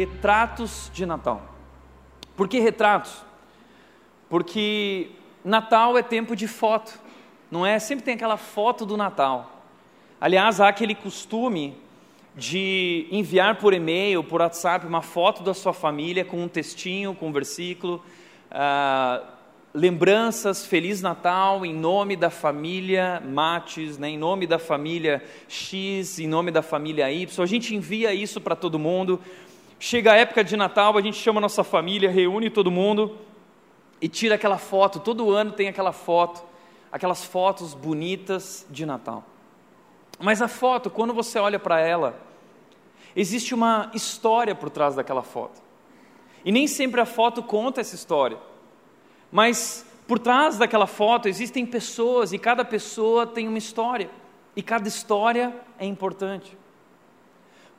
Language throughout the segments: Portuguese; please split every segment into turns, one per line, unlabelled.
retratos de Natal. Por que retratos? Porque Natal é tempo de foto, não é? Sempre tem aquela foto do Natal. Aliás, há aquele costume de enviar por e-mail, por WhatsApp, uma foto da sua família com um textinho, com um versículo, ah, lembranças, Feliz Natal, em nome da família Mates, né, em nome da família X, em nome da família Y. A gente envia isso para todo mundo. Chega a época de Natal, a gente chama a nossa família, reúne todo mundo e tira aquela foto. Todo ano tem aquela foto, aquelas fotos bonitas de Natal. Mas a foto, quando você olha para ela, existe uma história por trás daquela foto. E nem sempre a foto conta essa história. Mas por trás daquela foto existem pessoas e cada pessoa tem uma história. E cada história é importante.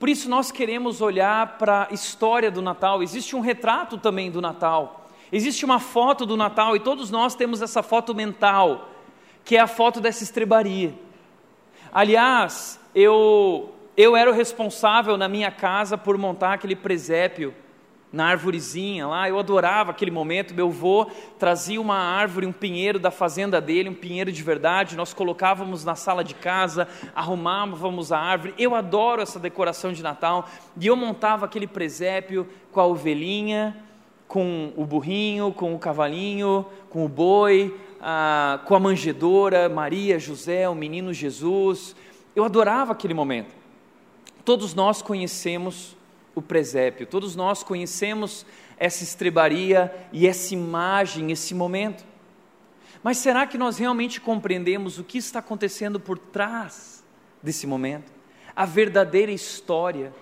Por isso nós queremos olhar para a história do Natal. Existe um retrato também do Natal. Existe uma foto do Natal e todos nós temos essa foto mental, que é a foto dessa estrebaria. Aliás, eu, eu era o responsável na minha casa por montar aquele presépio na árvorezinha lá, eu adorava aquele momento. Meu avô trazia uma árvore, um pinheiro da fazenda dele, um pinheiro de verdade, nós colocávamos na sala de casa, arrumávamos a árvore. Eu adoro essa decoração de Natal e eu montava aquele presépio com a ovelhinha, com o burrinho, com o cavalinho, com o boi, ah, com a manjedora, Maria, José, o menino Jesus. Eu adorava aquele momento. Todos nós conhecemos o presépio, todos nós conhecemos essa estrebaria e essa imagem, esse momento. Mas será que nós realmente compreendemos o que está acontecendo por trás desse momento? A verdadeira história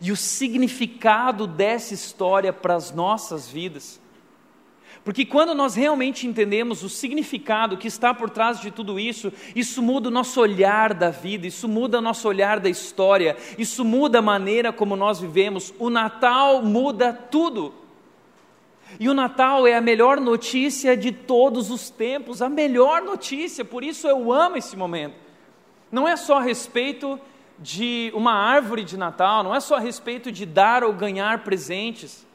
e o significado dessa história para as nossas vidas? Porque quando nós realmente entendemos o significado que está por trás de tudo isso, isso muda o nosso olhar da vida, isso muda o nosso olhar da história, isso muda a maneira como nós vivemos. O Natal muda tudo. E o Natal é a melhor notícia de todos os tempos, a melhor notícia, por isso eu amo esse momento. Não é só a respeito de uma árvore de Natal, não é só a respeito de dar ou ganhar presentes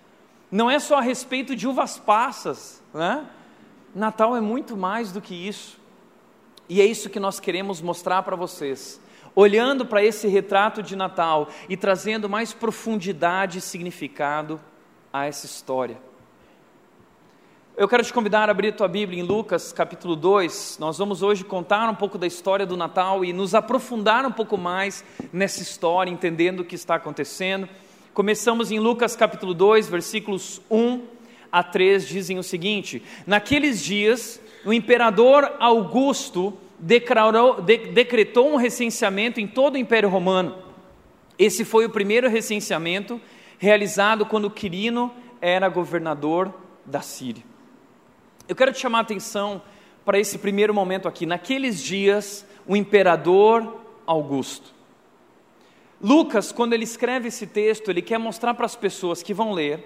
não é só a respeito de uvas passas, né? Natal é muito mais do que isso. E é isso que nós queremos mostrar para vocês. Olhando para esse retrato de Natal e trazendo mais profundidade e significado a essa história. Eu quero te convidar a abrir tua Bíblia em Lucas capítulo 2. Nós vamos hoje contar um pouco da história do Natal e nos aprofundar um pouco mais nessa história, entendendo o que está acontecendo. Começamos em Lucas capítulo 2, versículos 1 a 3, dizem o seguinte: Naqueles dias, o imperador Augusto declarou, de, decretou um recenseamento em todo o Império Romano. Esse foi o primeiro recenseamento realizado quando Quirino era governador da Síria. Eu quero te chamar a atenção para esse primeiro momento aqui. Naqueles dias, o imperador Augusto. Lucas, quando ele escreve esse texto, ele quer mostrar para as pessoas que vão ler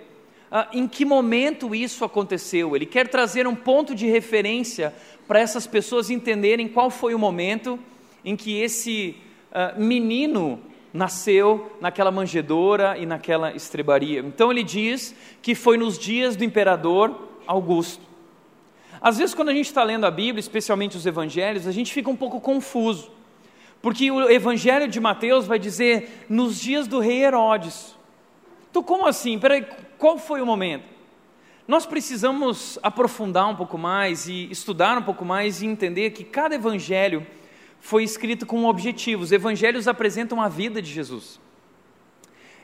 uh, em que momento isso aconteceu. Ele quer trazer um ponto de referência para essas pessoas entenderem qual foi o momento em que esse uh, menino nasceu naquela manjedoura e naquela estrebaria. Então ele diz que foi nos dias do imperador Augusto. Às vezes, quando a gente está lendo a Bíblia, especialmente os evangelhos, a gente fica um pouco confuso. Porque o Evangelho de Mateus vai dizer nos dias do rei Herodes. Então, como assim? Peraí, qual foi o momento? Nós precisamos aprofundar um pouco mais e estudar um pouco mais e entender que cada evangelho foi escrito com um objetivo. Os evangelhos apresentam a vida de Jesus.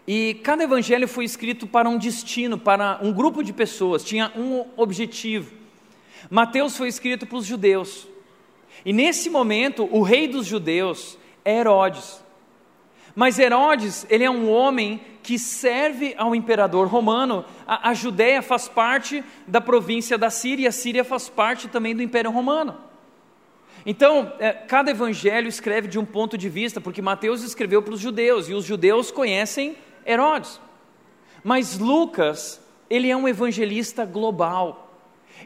E cada evangelho foi escrito para um destino, para um grupo de pessoas, tinha um objetivo. Mateus foi escrito para os judeus, e nesse momento, o rei dos judeus é Herodes. Mas Herodes, ele é um homem que serve ao imperador romano. A, a Judéia faz parte da província da Síria, e a Síria faz parte também do Império Romano. Então, é, cada evangelho escreve de um ponto de vista, porque Mateus escreveu para os judeus, e os judeus conhecem Herodes. Mas Lucas, ele é um evangelista global.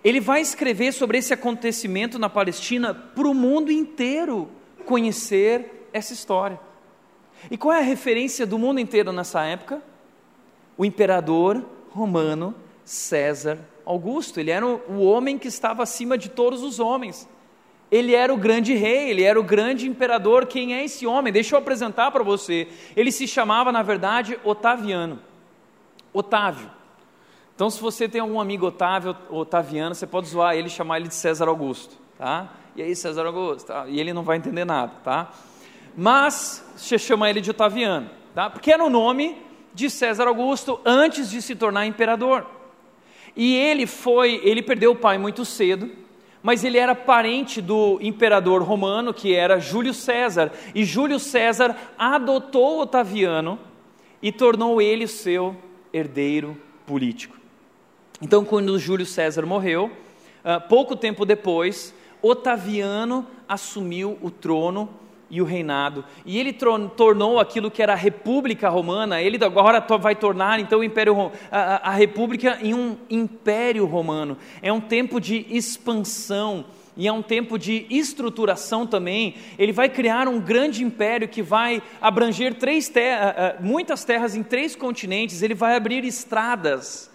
Ele vai escrever sobre esse acontecimento na Palestina para o mundo inteiro conhecer essa história. E qual é a referência do mundo inteiro nessa época? o imperador romano César Augusto. Ele era o homem que estava acima de todos os homens. Ele era o grande rei, ele era o grande imperador. Quem é esse homem? Deixa eu apresentar para você. Ele se chamava, na verdade, Otaviano. Otávio. Então, se você tem algum amigo Otávio, Otaviano, você pode zoar ele e chamar ele de César Augusto, tá? E aí, César Augusto, tá? e ele não vai entender nada, tá? Mas você chama ele de Otaviano, tá? Porque era o nome de César Augusto antes de se tornar imperador. E ele foi, ele perdeu o pai muito cedo, mas ele era parente do imperador romano, que era Júlio César, e Júlio César adotou Otaviano e tornou ele seu herdeiro político. Então, quando Júlio César morreu, ah, pouco tempo depois, Otaviano assumiu o trono e o reinado. E ele tornou aquilo que era a República Romana, ele agora vai tornar então o Império, a, a República em um Império Romano. É um tempo de expansão e é um tempo de estruturação também. Ele vai criar um grande império que vai abranger três terras, muitas terras em três continentes. Ele vai abrir estradas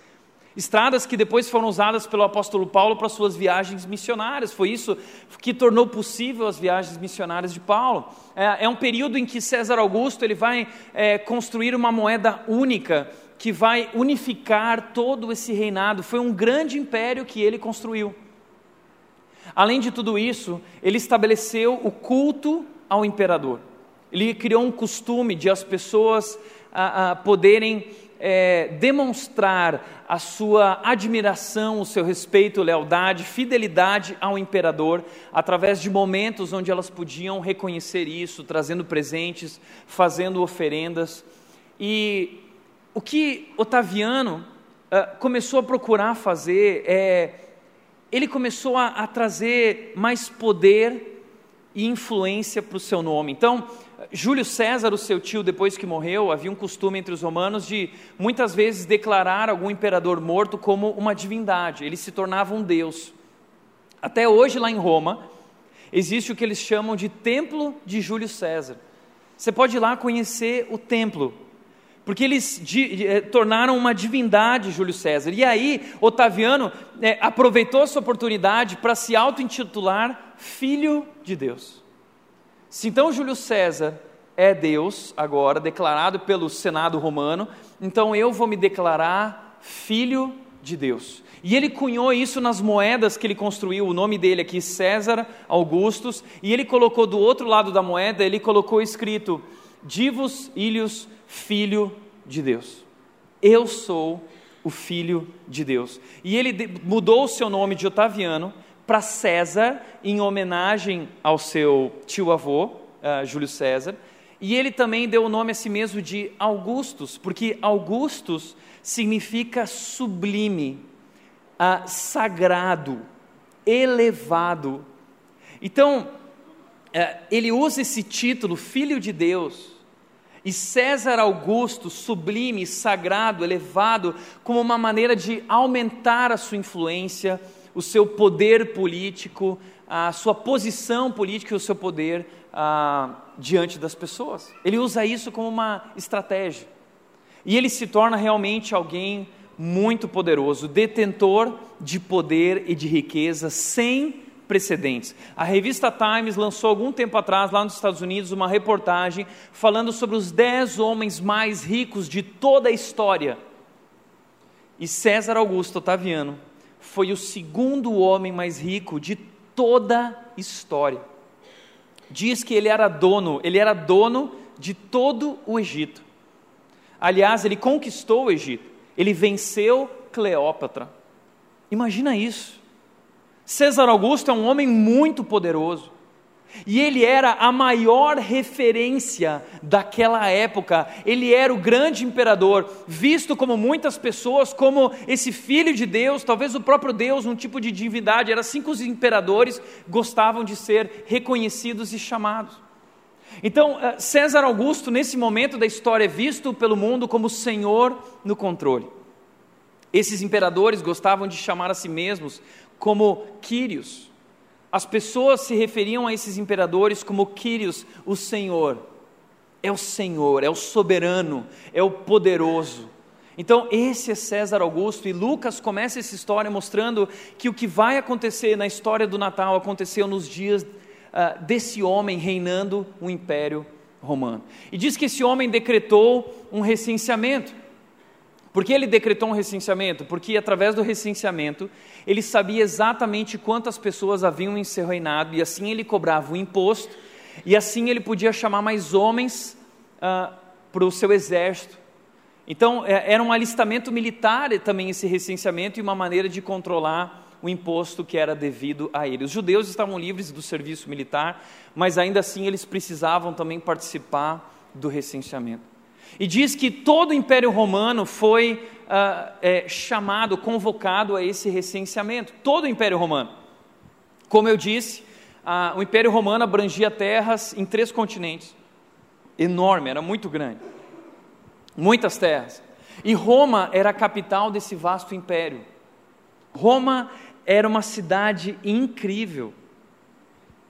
Estradas que depois foram usadas pelo apóstolo Paulo para suas viagens missionárias. Foi isso que tornou possível as viagens missionárias de Paulo. É, é um período em que César Augusto ele vai é, construir uma moeda única que vai unificar todo esse reinado. Foi um grande império que ele construiu. Além de tudo isso, ele estabeleceu o culto ao imperador. Ele criou um costume de as pessoas a, a poderem é, demonstrar a sua admiração, o seu respeito, lealdade, fidelidade ao imperador, através de momentos onde elas podiam reconhecer isso, trazendo presentes, fazendo oferendas. E o que Otaviano uh, começou a procurar fazer é. Ele começou a, a trazer mais poder e influência para o seu nome. Então, Júlio César, o seu tio, depois que morreu, havia um costume entre os romanos de muitas vezes declarar algum imperador morto como uma divindade, ele se tornava um deus. Até hoje, lá em Roma, existe o que eles chamam de Templo de Júlio César. Você pode ir lá conhecer o templo, porque eles de, eh, tornaram uma divindade Júlio César. E aí, Otaviano é, aproveitou essa oportunidade para se auto-intitular Filho de Deus. Se então Júlio César é Deus agora, declarado pelo Senado romano, então eu vou me declarar filho de Deus. E ele cunhou isso nas moedas que ele construiu, o nome dele aqui, César Augustus, e ele colocou do outro lado da moeda, ele colocou escrito: Divus Ilhos, filho de Deus. Eu sou o filho de Deus. E ele mudou o seu nome de Otaviano para César, em homenagem ao seu tio-avô, uh, Júlio César, e ele também deu o nome a si mesmo de Augustus, porque Augustus significa sublime, uh, sagrado, elevado. Então, uh, ele usa esse título, Filho de Deus, e César Augusto, sublime, sagrado, elevado, como uma maneira de aumentar a sua influência o seu poder político, a sua posição política e o seu poder ah, diante das pessoas. Ele usa isso como uma estratégia. E ele se torna realmente alguém muito poderoso, detentor de poder e de riqueza sem precedentes. A revista Times lançou algum tempo atrás, lá nos Estados Unidos, uma reportagem falando sobre os dez homens mais ricos de toda a história. E César Augusto Otaviano foi o segundo homem mais rico de toda a história. Diz que ele era dono, ele era dono de todo o Egito. Aliás, ele conquistou o Egito. Ele venceu Cleópatra. Imagina isso. César Augusto é um homem muito poderoso. E ele era a maior referência daquela época. Ele era o grande imperador, visto como muitas pessoas como esse filho de Deus, talvez o próprio Deus, um tipo de divindade. Era assim que os imperadores gostavam de ser reconhecidos e chamados. Então, eh, César Augusto, nesse momento da história, é visto pelo mundo como Senhor no controle. Esses imperadores gostavam de chamar a si mesmos como Quírios as pessoas se referiam a esses imperadores como Quírios, o Senhor. É o Senhor, é o soberano, é o poderoso. Então, esse é César Augusto, e Lucas começa essa história mostrando que o que vai acontecer na história do Natal aconteceu nos dias uh, desse homem reinando o Império Romano. E diz que esse homem decretou um recenseamento. Por que ele decretou um recenseamento? Porque através do recenseamento ele sabia exatamente quantas pessoas haviam em seu reinado, e assim ele cobrava o imposto, e assim ele podia chamar mais homens uh, para o seu exército então, é, era um alistamento militar também esse recenseamento e uma maneira de controlar o imposto que era devido a ele. Os judeus estavam livres do serviço militar, mas ainda assim eles precisavam também participar do recenseamento. E diz que todo o Império Romano foi uh, é, chamado, convocado a esse recenseamento. Todo o Império Romano. Como eu disse, o Império Romano abrangia terras em três continentes. Enorme, era muito grande muitas terras. E Roma era a capital desse vasto império. Roma era uma cidade incrível.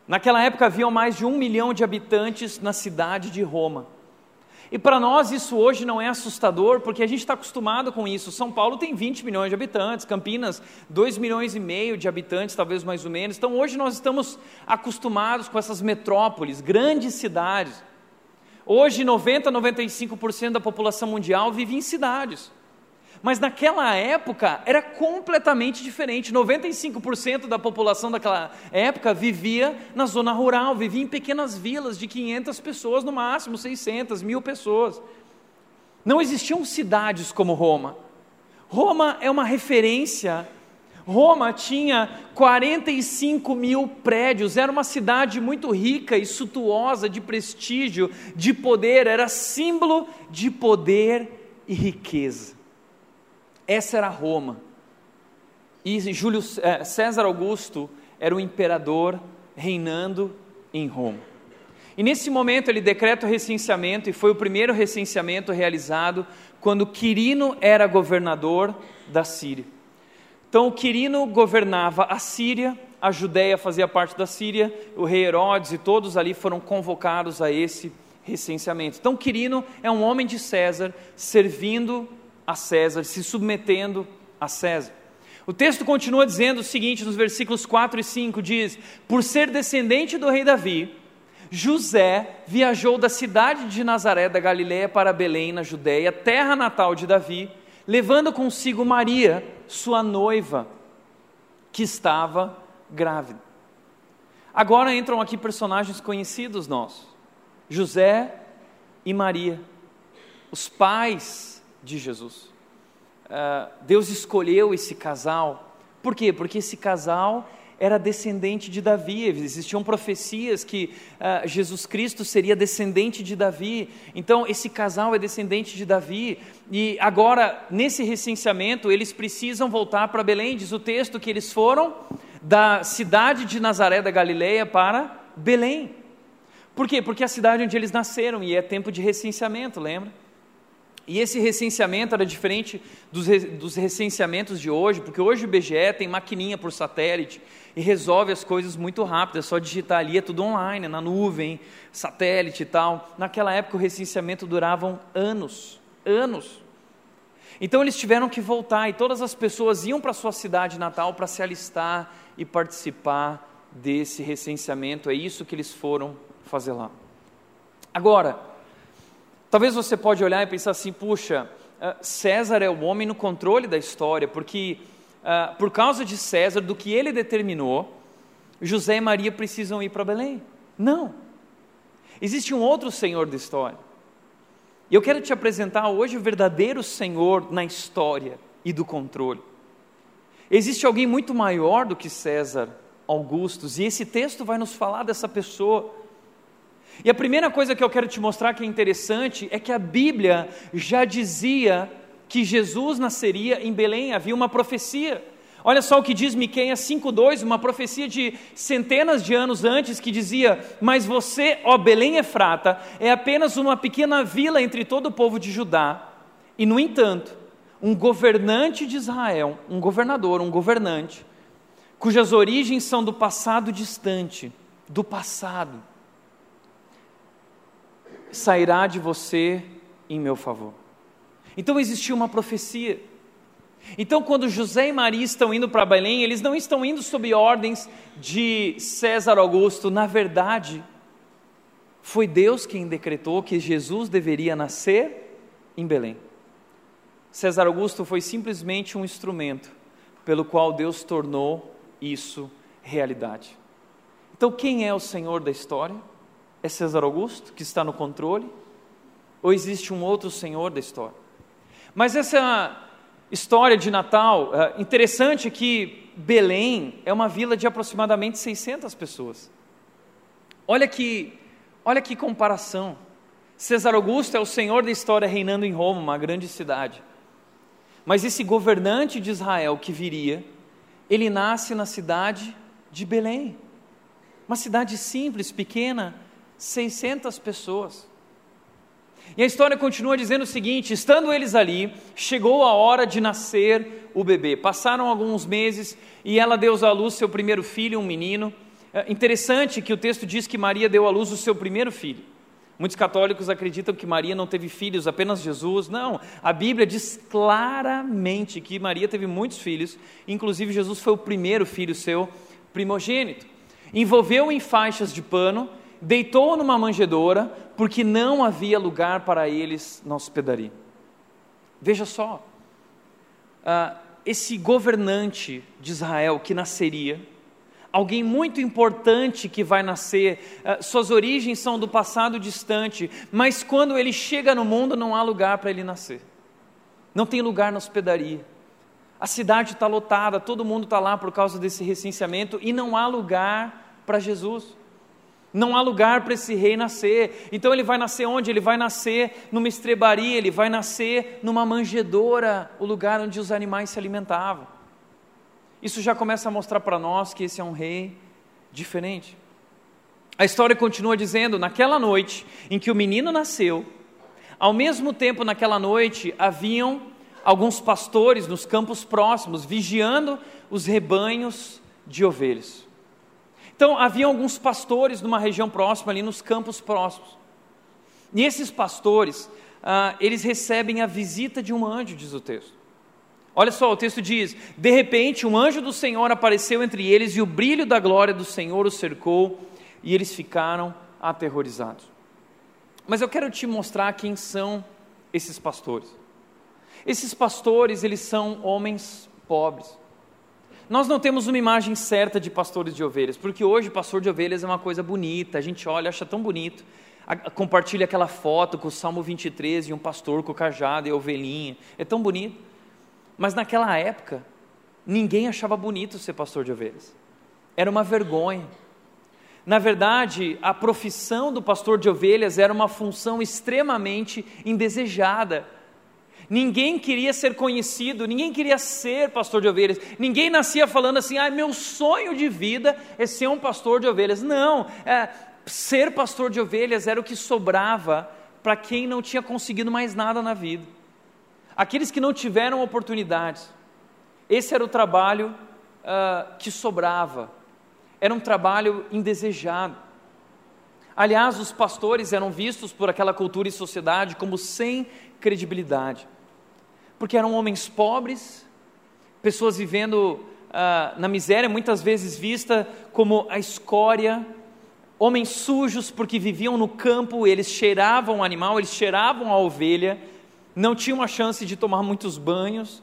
Naquela época haviam mais de um milhão de habitantes na cidade de Roma. E para nós isso hoje não é assustador, porque a gente está acostumado com isso. São Paulo tem 20 milhões de habitantes, Campinas 2 milhões e meio de habitantes, talvez mais ou menos. Então hoje nós estamos acostumados com essas metrópoles, grandes cidades. Hoje, 90, 95% da população mundial vive em cidades. Mas naquela época era completamente diferente. 95% da população daquela época vivia na zona rural, vivia em pequenas vilas de 500 pessoas, no máximo 600, mil pessoas. Não existiam cidades como Roma. Roma é uma referência Roma tinha 45 mil prédios, era uma cidade muito rica e suntuosa, de prestígio, de poder, era símbolo de poder e riqueza. Essa era Roma. E Júlio eh, César Augusto era o imperador reinando em Roma. E nesse momento ele decreta o recenseamento, e foi o primeiro recenseamento realizado quando Quirino era governador da Síria. Então, Quirino governava a Síria, a Judéia fazia parte da Síria, o rei Herodes e todos ali foram convocados a esse recenseamento. Então, Quirino é um homem de César, servindo a César, se submetendo a César. O texto continua dizendo o seguinte nos versículos 4 e 5: diz: Por ser descendente do rei Davi, José viajou da cidade de Nazaré da Galiléia para Belém, na Judéia, terra natal de Davi levando consigo Maria, sua noiva, que estava grávida. Agora entram aqui personagens conhecidos nossos: José e Maria, os pais de Jesus. Uh, Deus escolheu esse casal, por quê? Porque esse casal era descendente de Davi. Existiam profecias que uh, Jesus Cristo seria descendente de Davi. Então, esse casal é descendente de Davi. E agora, nesse recenseamento, eles precisam voltar para Belém. Diz o texto que eles foram da cidade de Nazaré da Galileia para Belém. Por quê? Porque é a cidade onde eles nasceram e é tempo de recenseamento, lembra? E esse recenseamento era diferente dos, dos, recenseamentos de hoje, porque hoje o IBGE tem maquininha por satélite e resolve as coisas muito rápido, é só digitar ali, é tudo online, na nuvem, satélite e tal. Naquela época o recenseamento durava anos, anos. Então eles tiveram que voltar e todas as pessoas iam para sua cidade natal para se alistar e participar desse recenseamento. É isso que eles foram fazer lá. Agora, Talvez você pode olhar e pensar assim, puxa, eh, César é o homem no controle da história, porque uh, por causa de César, do que ele determinou, José e Maria precisam ir para Belém. Não. Existe um outro Senhor da história. E eu quero te apresentar hoje o verdadeiro Senhor na história e do controle. Existe alguém muito maior do que César Augustus, e esse texto vai nos falar dessa pessoa. E a primeira coisa que eu quero te mostrar que é interessante é que a Bíblia já dizia que Jesus nasceria em Belém, havia uma profecia. Olha só o que diz Miqueias 5:2, uma profecia de centenas de anos antes que dizia: "Mas você, ó Belém Efrata, é apenas uma pequena vila entre todo o povo de Judá, e no entanto, um governante de Israel, um governador, um governante, cujas origens são do passado distante, do passado, sairá de você em meu favor. Então existia uma profecia. Então, quando José e Maria estão indo para Belém, eles não estão indo sob ordens de César Augusto, na verdade, foi Deus quem decretou que Jesus deveria nascer em Belém. César Augusto foi simplesmente um instrumento pelo qual Deus tornou isso realidade. Então, quem é o Senhor da história? É César Augusto, que está no controle? Ou existe um outro Senhor da história? Mas essa história de Natal, é interessante que Belém é uma vila de aproximadamente 600 pessoas. Olha que, olha que comparação. César Augusto é o senhor da história reinando em Roma, uma grande cidade. Mas esse governante de Israel que viria, ele nasce na cidade de Belém. Uma cidade simples, pequena, 600 pessoas. E a história continua dizendo o seguinte: estando eles ali, chegou a hora de nascer o bebê. Passaram alguns meses e ela deu à luz seu primeiro filho, um menino. É interessante que o texto diz que Maria deu à luz o seu primeiro filho. Muitos católicos acreditam que Maria não teve filhos, apenas Jesus. Não, a Bíblia diz claramente que Maria teve muitos filhos, inclusive Jesus foi o primeiro filho seu primogênito. Envolveu em faixas de pano, deitou numa manjedoura, porque não havia lugar para eles na hospedaria. Veja só, uh, esse governante de Israel que nasceria, alguém muito importante que vai nascer, uh, suas origens são do passado distante, mas quando ele chega no mundo não há lugar para ele nascer, não tem lugar na hospedaria. A cidade está lotada, todo mundo está lá por causa desse recenseamento e não há lugar para Jesus. Não há lugar para esse rei nascer. Então ele vai nascer onde? Ele vai nascer numa estrebaria, ele vai nascer numa manjedoura, o lugar onde os animais se alimentavam. Isso já começa a mostrar para nós que esse é um rei diferente. A história continua dizendo: naquela noite em que o menino nasceu, ao mesmo tempo naquela noite haviam alguns pastores nos campos próximos vigiando os rebanhos de ovelhas. Então, havia alguns pastores numa região próxima, ali nos campos próximos. E esses pastores, ah, eles recebem a visita de um anjo, diz o texto. Olha só, o texto diz: De repente, um anjo do Senhor apareceu entre eles, e o brilho da glória do Senhor os cercou, e eles ficaram aterrorizados. Mas eu quero te mostrar quem são esses pastores. Esses pastores, eles são homens pobres. Nós não temos uma imagem certa de pastores de ovelhas, porque hoje pastor de ovelhas é uma coisa bonita, a gente olha, acha tão bonito, compartilha aquela foto com o Salmo 23 e um pastor com o cajado e a ovelhinha, é tão bonito. Mas naquela época, ninguém achava bonito ser pastor de ovelhas, era uma vergonha. Na verdade, a profissão do pastor de ovelhas era uma função extremamente indesejada Ninguém queria ser conhecido, ninguém queria ser pastor de ovelhas. Ninguém nascia falando assim: ah, meu sonho de vida é ser um pastor de ovelhas. Não, é, ser pastor de ovelhas era o que sobrava para quem não tinha conseguido mais nada na vida. Aqueles que não tiveram oportunidades. Esse era o trabalho uh, que sobrava. Era um trabalho indesejado. Aliás, os pastores eram vistos por aquela cultura e sociedade como sem credibilidade porque eram homens pobres, pessoas vivendo uh, na miséria, muitas vezes vista como a escória, homens sujos porque viviam no campo, eles cheiravam o animal, eles cheiravam a ovelha, não tinham a chance de tomar muitos banhos,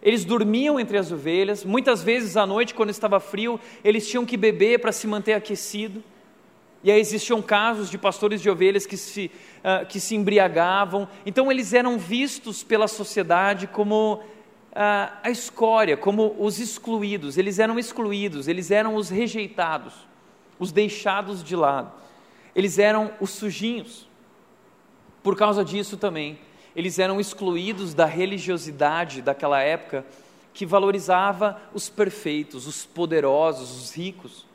eles dormiam entre as ovelhas, muitas vezes à noite, quando estava frio, eles tinham que beber para se manter aquecido. E aí existiam casos de pastores de ovelhas que se, uh, que se embriagavam. Então eles eram vistos pela sociedade como uh, a escória, como os excluídos. Eles eram excluídos, eles eram os rejeitados, os deixados de lado. Eles eram os sujinhos. Por causa disso também, eles eram excluídos da religiosidade daquela época que valorizava os perfeitos, os poderosos, os ricos.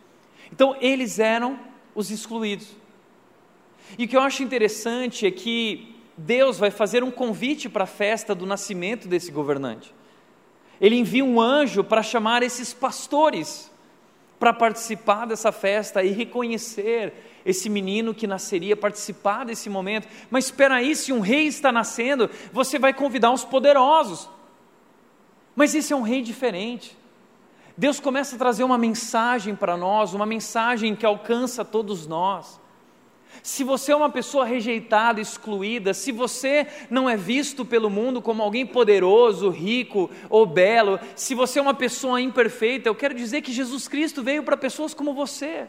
Então eles eram os excluídos. E o que eu acho interessante é que Deus vai fazer um convite para a festa do nascimento desse governante. Ele envia um anjo para chamar esses pastores para participar dessa festa e reconhecer esse menino que nasceria, participar desse momento. Mas espera aí, se um rei está nascendo, você vai convidar os poderosos. Mas esse é um rei diferente. Deus começa a trazer uma mensagem para nós, uma mensagem que alcança todos nós. Se você é uma pessoa rejeitada, excluída, se você não é visto pelo mundo como alguém poderoso, rico ou belo, se você é uma pessoa imperfeita, eu quero dizer que Jesus Cristo veio para pessoas como você.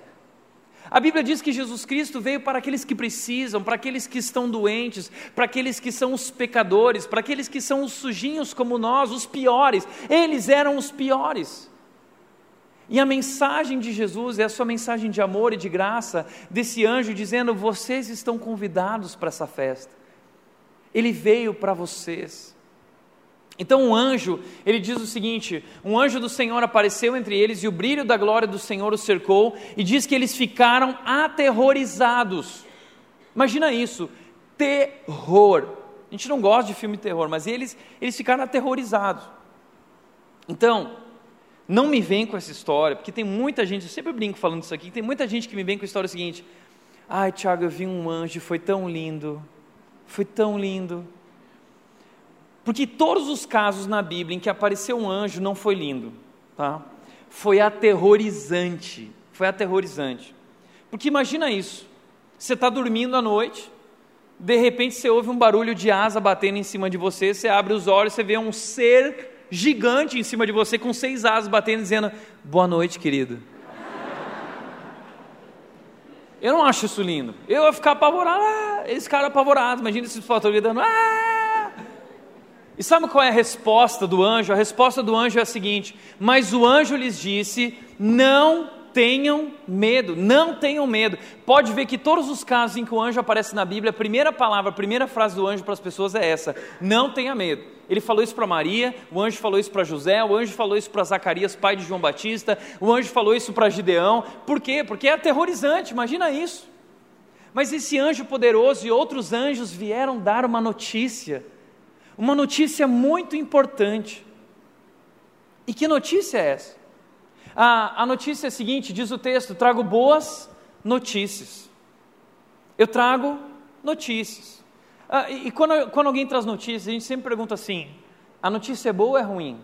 A Bíblia diz que Jesus Cristo veio para aqueles que precisam, para aqueles que estão doentes, para aqueles que são os pecadores, para aqueles que são os sujinhos como nós, os piores. Eles eram os piores. E a mensagem de Jesus é a sua mensagem de amor e de graça, desse anjo dizendo: vocês estão convidados para essa festa. Ele veio para vocês. Então um anjo, ele diz o seguinte: um anjo do Senhor apareceu entre eles e o brilho da glória do Senhor os cercou, e diz que eles ficaram aterrorizados. Imagina isso, terror. A gente não gosta de filme terror, mas eles, eles ficaram aterrorizados. Então, não me vem com essa história, porque tem muita gente, eu sempre brinco falando isso aqui, tem muita gente que me vem com a história seguinte: ai, Tiago, eu vi um anjo, foi tão lindo, foi tão lindo. Porque todos os casos na Bíblia em que apareceu um anjo não foi lindo, tá? Foi aterrorizante, foi aterrorizante. Porque imagina isso: você está dormindo à noite, de repente você ouve um barulho de asa batendo em cima de você, você abre os olhos, você vê um ser gigante em cima de você, com seis asas batendo, dizendo: Boa noite, querido. Eu não acho isso lindo. Eu ia ficar apavorado. Ah, esse cara apavorado. Imagina esses fatores dando. Ah! E sabe qual é a resposta do anjo? A resposta do anjo é a seguinte: Mas o anjo lhes disse: Não tenham medo, não tenham medo. Pode ver que todos os casos em que o anjo aparece na Bíblia, a primeira palavra, a primeira frase do anjo para as pessoas é essa: Não tenha medo. Ele falou isso para Maria, o anjo falou isso para José, o anjo falou isso para Zacarias, pai de João Batista, o anjo falou isso para Gideão. Por quê? Porque é aterrorizante, imagina isso. Mas esse anjo poderoso e outros anjos vieram dar uma notícia, uma notícia muito importante. E que notícia é essa? A, a notícia é a seguinte: diz o texto, trago boas notícias. Eu trago notícias. Ah, e, e quando, quando, alguém traz notícias, a gente sempre pergunta assim: a notícia é boa ou é ruim?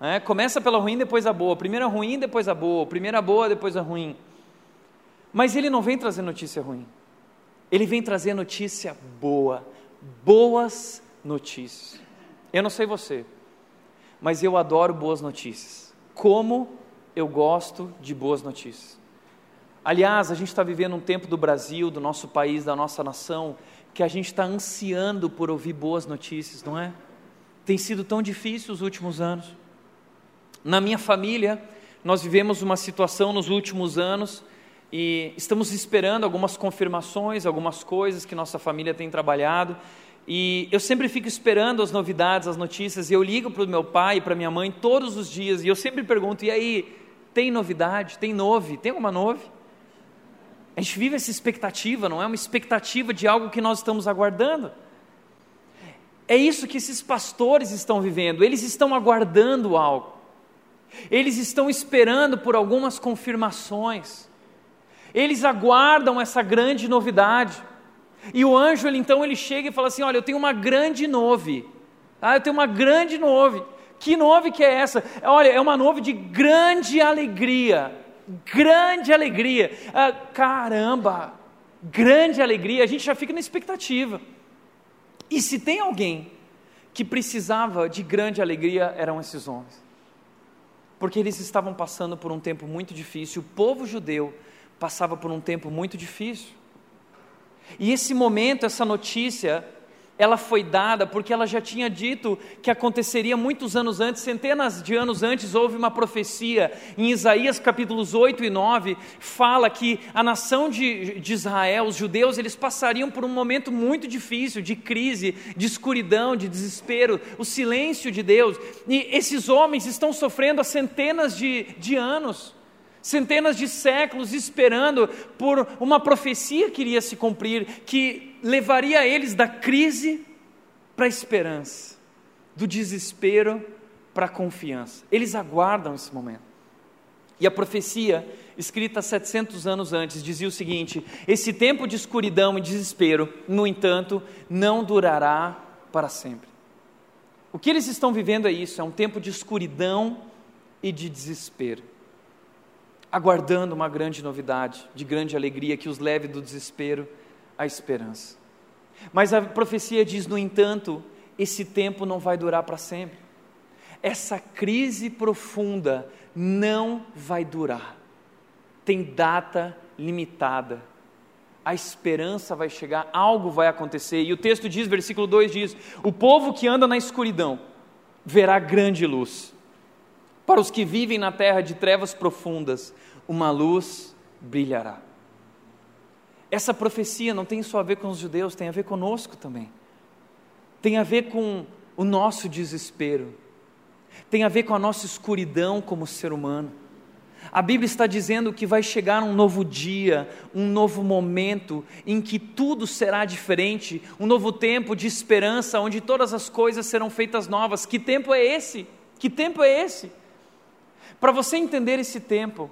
É, começa pela ruim, depois a boa. Primeiro a ruim, depois a boa. Primeiro a boa, depois a ruim. Mas ele não vem trazer notícia ruim. Ele vem trazer notícia boa. Boas notícias. Eu não sei você, mas eu adoro boas notícias. Como eu gosto de boas notícias. Aliás, a gente está vivendo um tempo do Brasil, do nosso país, da nossa nação, que a gente está ansiando por ouvir boas notícias, não é? Tem sido tão difícil os últimos anos. Na minha família, nós vivemos uma situação nos últimos anos e estamos esperando algumas confirmações, algumas coisas que nossa família tem trabalhado. E eu sempre fico esperando as novidades, as notícias, e eu ligo para o meu pai e para minha mãe todos os dias, e eu sempre pergunto: e aí, tem novidade? Tem nove? Tem alguma nove? A gente vive essa expectativa, não é uma expectativa de algo que nós estamos aguardando. É isso que esses pastores estão vivendo, eles estão aguardando algo, eles estão esperando por algumas confirmações, eles aguardam essa grande novidade. E o anjo, ele, então, ele chega e fala assim: Olha, eu tenho uma grande nove, ah, eu tenho uma grande nove. Que nove que é essa? Olha, é uma nove de grande alegria. Grande alegria. Ah, caramba, grande alegria. A gente já fica na expectativa. E se tem alguém que precisava de grande alegria, eram esses homens. Porque eles estavam passando por um tempo muito difícil. O povo judeu passava por um tempo muito difícil. E esse momento, essa notícia, ela foi dada porque ela já tinha dito que aconteceria muitos anos antes, centenas de anos antes, houve uma profecia. Em Isaías capítulos 8 e 9, fala que a nação de, de Israel, os judeus, eles passariam por um momento muito difícil, de crise, de escuridão, de desespero, o silêncio de Deus, e esses homens estão sofrendo há centenas de, de anos centenas de séculos esperando por uma profecia que iria se cumprir, que levaria eles da crise para a esperança, do desespero para a confiança. Eles aguardam esse momento. E a profecia, escrita 700 anos antes, dizia o seguinte: Esse tempo de escuridão e desespero, no entanto, não durará para sempre. O que eles estão vivendo é isso: é um tempo de escuridão e de desespero, aguardando uma grande novidade, de grande alegria que os leve do desespero à esperança. Mas a profecia diz, no entanto, esse tempo não vai durar para sempre. Essa crise profunda não vai durar. Tem data limitada. A esperança vai chegar, algo vai acontecer. E o texto diz, versículo 2 diz: O povo que anda na escuridão verá grande luz. Para os que vivem na terra de trevas profundas, uma luz brilhará. Essa profecia não tem só a ver com os judeus, tem a ver conosco também. Tem a ver com o nosso desespero, tem a ver com a nossa escuridão como ser humano. A Bíblia está dizendo que vai chegar um novo dia, um novo momento em que tudo será diferente, um novo tempo de esperança, onde todas as coisas serão feitas novas. Que tempo é esse? Que tempo é esse? Para você entender esse tempo,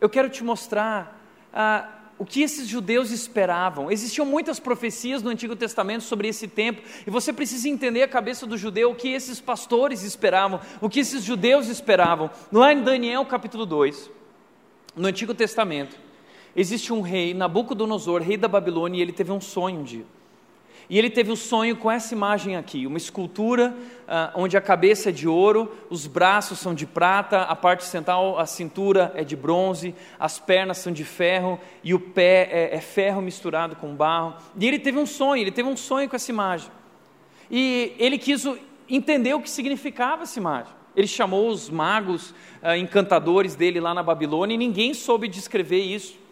eu quero te mostrar ah, o que esses judeus esperavam. Existiam muitas profecias no Antigo Testamento sobre esse tempo, e você precisa entender a cabeça do judeu, o que esses pastores esperavam, o que esses judeus esperavam. Lá em Daniel capítulo 2, no Antigo Testamento, existe um rei, Nabucodonosor, rei da Babilônia, e ele teve um sonho um dia. E ele teve um sonho com essa imagem aqui, uma escultura ah, onde a cabeça é de ouro, os braços são de prata, a parte central, a cintura é de bronze, as pernas são de ferro e o pé é, é ferro misturado com barro. E ele teve um sonho, ele teve um sonho com essa imagem. E ele quis entender o que significava essa imagem. Ele chamou os magos, ah, encantadores dele lá na Babilônia e ninguém soube descrever isso.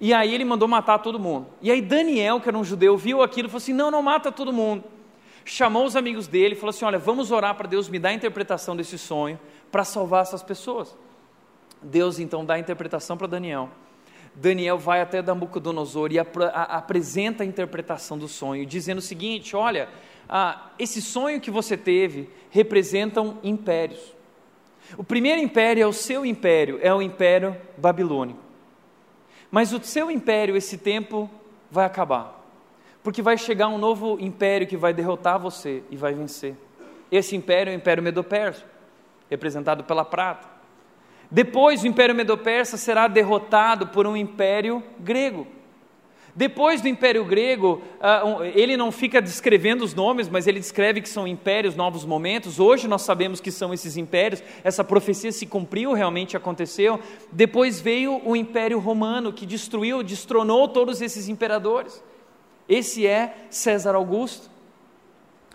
E aí ele mandou matar todo mundo. E aí Daniel, que era um judeu, viu aquilo e falou assim: não, não mata todo mundo. Chamou os amigos dele e falou assim: olha, vamos orar para Deus me dar a interpretação desse sonho para salvar essas pessoas. Deus então dá a interpretação para Daniel. Daniel vai até Nabucodonosor e ap apresenta a interpretação do sonho, dizendo o seguinte: olha, ah, esse sonho que você teve representam impérios. O primeiro império é o seu império, é o império babilônico. Mas o seu império, esse tempo, vai acabar. Porque vai chegar um novo império que vai derrotar você e vai vencer. Esse império é o Império Medo-Persa, representado pela prata. Depois, o Império Medo-Persa será derrotado por um império grego. Depois do Império Grego, ah, ele não fica descrevendo os nomes, mas ele descreve que são impérios, novos momentos. Hoje nós sabemos que são esses impérios, essa profecia se cumpriu, realmente aconteceu. Depois veio o Império Romano, que destruiu, destronou todos esses imperadores. Esse é César Augusto.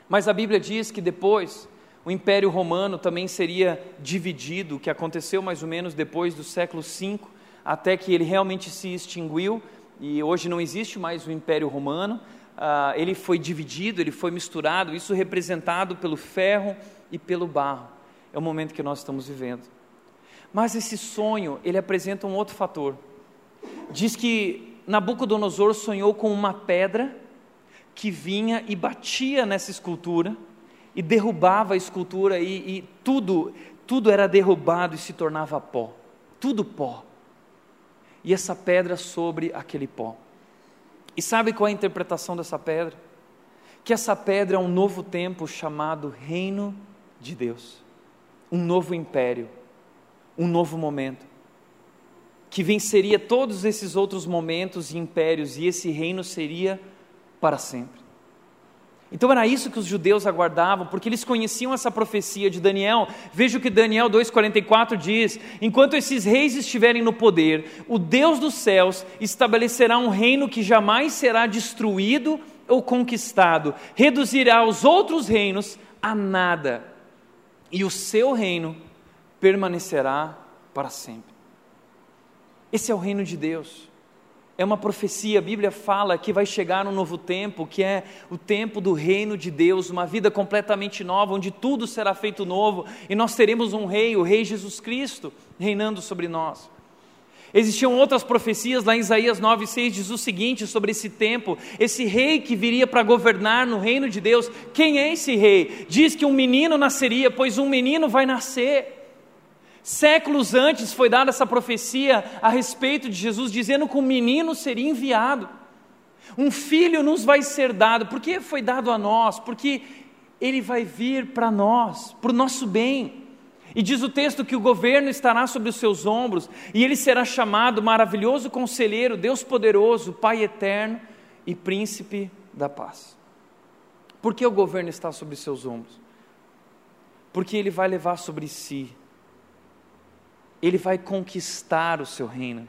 Mas a Bíblia diz que depois o Império Romano também seria dividido, que aconteceu mais ou menos depois do século V, até que ele realmente se extinguiu e hoje não existe mais o Império Romano, uh, ele foi dividido, ele foi misturado, isso representado pelo ferro e pelo barro. É o momento que nós estamos vivendo. Mas esse sonho, ele apresenta um outro fator. Diz que Nabucodonosor sonhou com uma pedra que vinha e batia nessa escultura e derrubava a escultura e, e tudo, tudo era derrubado e se tornava pó. Tudo pó e essa pedra sobre aquele pó. E sabe qual é a interpretação dessa pedra? Que essa pedra é um novo tempo chamado Reino de Deus, um novo império, um novo momento, que venceria todos esses outros momentos e impérios, e esse reino seria para sempre. Então era isso que os judeus aguardavam, porque eles conheciam essa profecia de Daniel. Veja o que Daniel 2,44 diz: Enquanto esses reis estiverem no poder, o Deus dos céus estabelecerá um reino que jamais será destruído ou conquistado, reduzirá os outros reinos a nada, e o seu reino permanecerá para sempre. Esse é o reino de Deus. É uma profecia, a Bíblia fala que vai chegar um novo tempo, que é o tempo do reino de Deus, uma vida completamente nova, onde tudo será feito novo e nós teremos um rei, o Rei Jesus Cristo, reinando sobre nós. Existiam outras profecias, lá em Isaías 9,6 diz o seguinte sobre esse tempo: esse rei que viria para governar no reino de Deus. Quem é esse rei? Diz que um menino nasceria, pois um menino vai nascer Séculos antes foi dada essa profecia a respeito de Jesus, dizendo que um menino seria enviado, um filho nos vai ser dado. Por que foi dado a nós? Porque ele vai vir para nós, para o nosso bem. E diz o texto que o governo estará sobre os seus ombros, e ele será chamado maravilhoso conselheiro, Deus poderoso, Pai eterno e príncipe da paz. Por que o governo está sobre os seus ombros? Porque ele vai levar sobre si, ele vai conquistar o seu reino,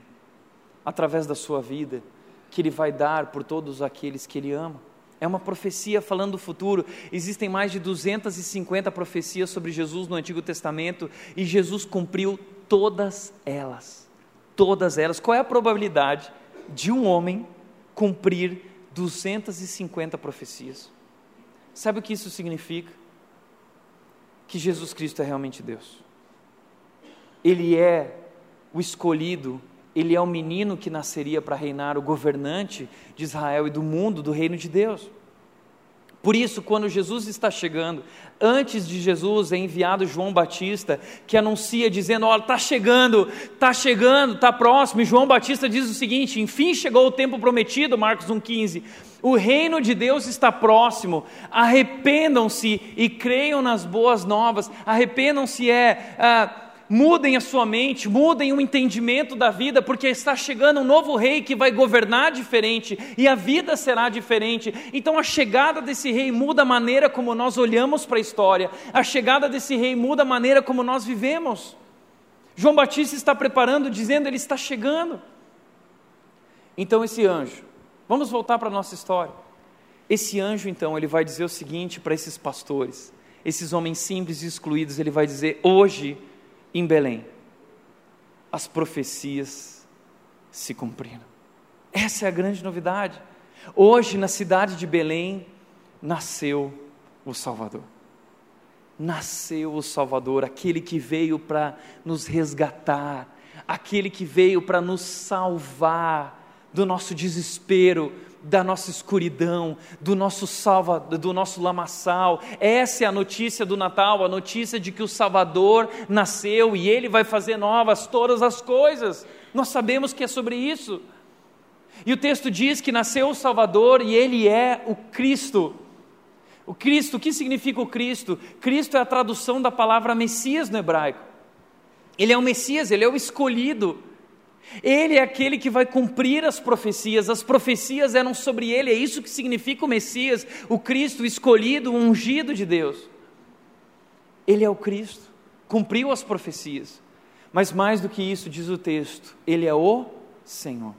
através da sua vida, que ele vai dar por todos aqueles que ele ama. É uma profecia falando do futuro. Existem mais de 250 profecias sobre Jesus no Antigo Testamento e Jesus cumpriu todas elas. Todas elas. Qual é a probabilidade de um homem cumprir 250 profecias? Sabe o que isso significa? Que Jesus Cristo é realmente Deus. Ele é o escolhido, ele é o menino que nasceria para reinar, o governante de Israel e do mundo, do reino de Deus. Por isso, quando Jesus está chegando, antes de Jesus é enviado João Batista, que anuncia dizendo: Olha, está chegando, está chegando, está próximo. E João Batista diz o seguinte: Enfim chegou o tempo prometido, Marcos 1,15. O reino de Deus está próximo. Arrependam-se e creiam nas boas novas. Arrependam-se é. Ah, mudem a sua mente, mudem o entendimento da vida, porque está chegando um novo rei que vai governar diferente e a vida será diferente. Então a chegada desse rei muda a maneira como nós olhamos para a história, a chegada desse rei muda a maneira como nós vivemos. João Batista está preparando, dizendo: Ele está chegando. Então esse anjo, vamos voltar para a nossa história. Esse anjo, então, ele vai dizer o seguinte para esses pastores, esses homens simples e excluídos: ele vai dizer, hoje em Belém, as profecias se cumpriram. Essa é a grande novidade. Hoje, na cidade de Belém, nasceu o Salvador. Nasceu o Salvador, aquele que veio para nos resgatar, aquele que veio para nos salvar do nosso desespero, da nossa escuridão, do nosso salva, do nosso lamaçal. Essa é a notícia do Natal, a notícia de que o Salvador nasceu e ele vai fazer novas todas as coisas. Nós sabemos que é sobre isso. E o texto diz que nasceu o Salvador e ele é o Cristo. O Cristo, o que significa o Cristo? Cristo é a tradução da palavra Messias no hebraico. Ele é o Messias, ele é o escolhido. Ele é aquele que vai cumprir as profecias, as profecias eram sobre ele, é isso que significa o Messias, o Cristo escolhido, ungido de Deus. Ele é o Cristo, cumpriu as profecias, mas mais do que isso, diz o texto, ele é o Senhor.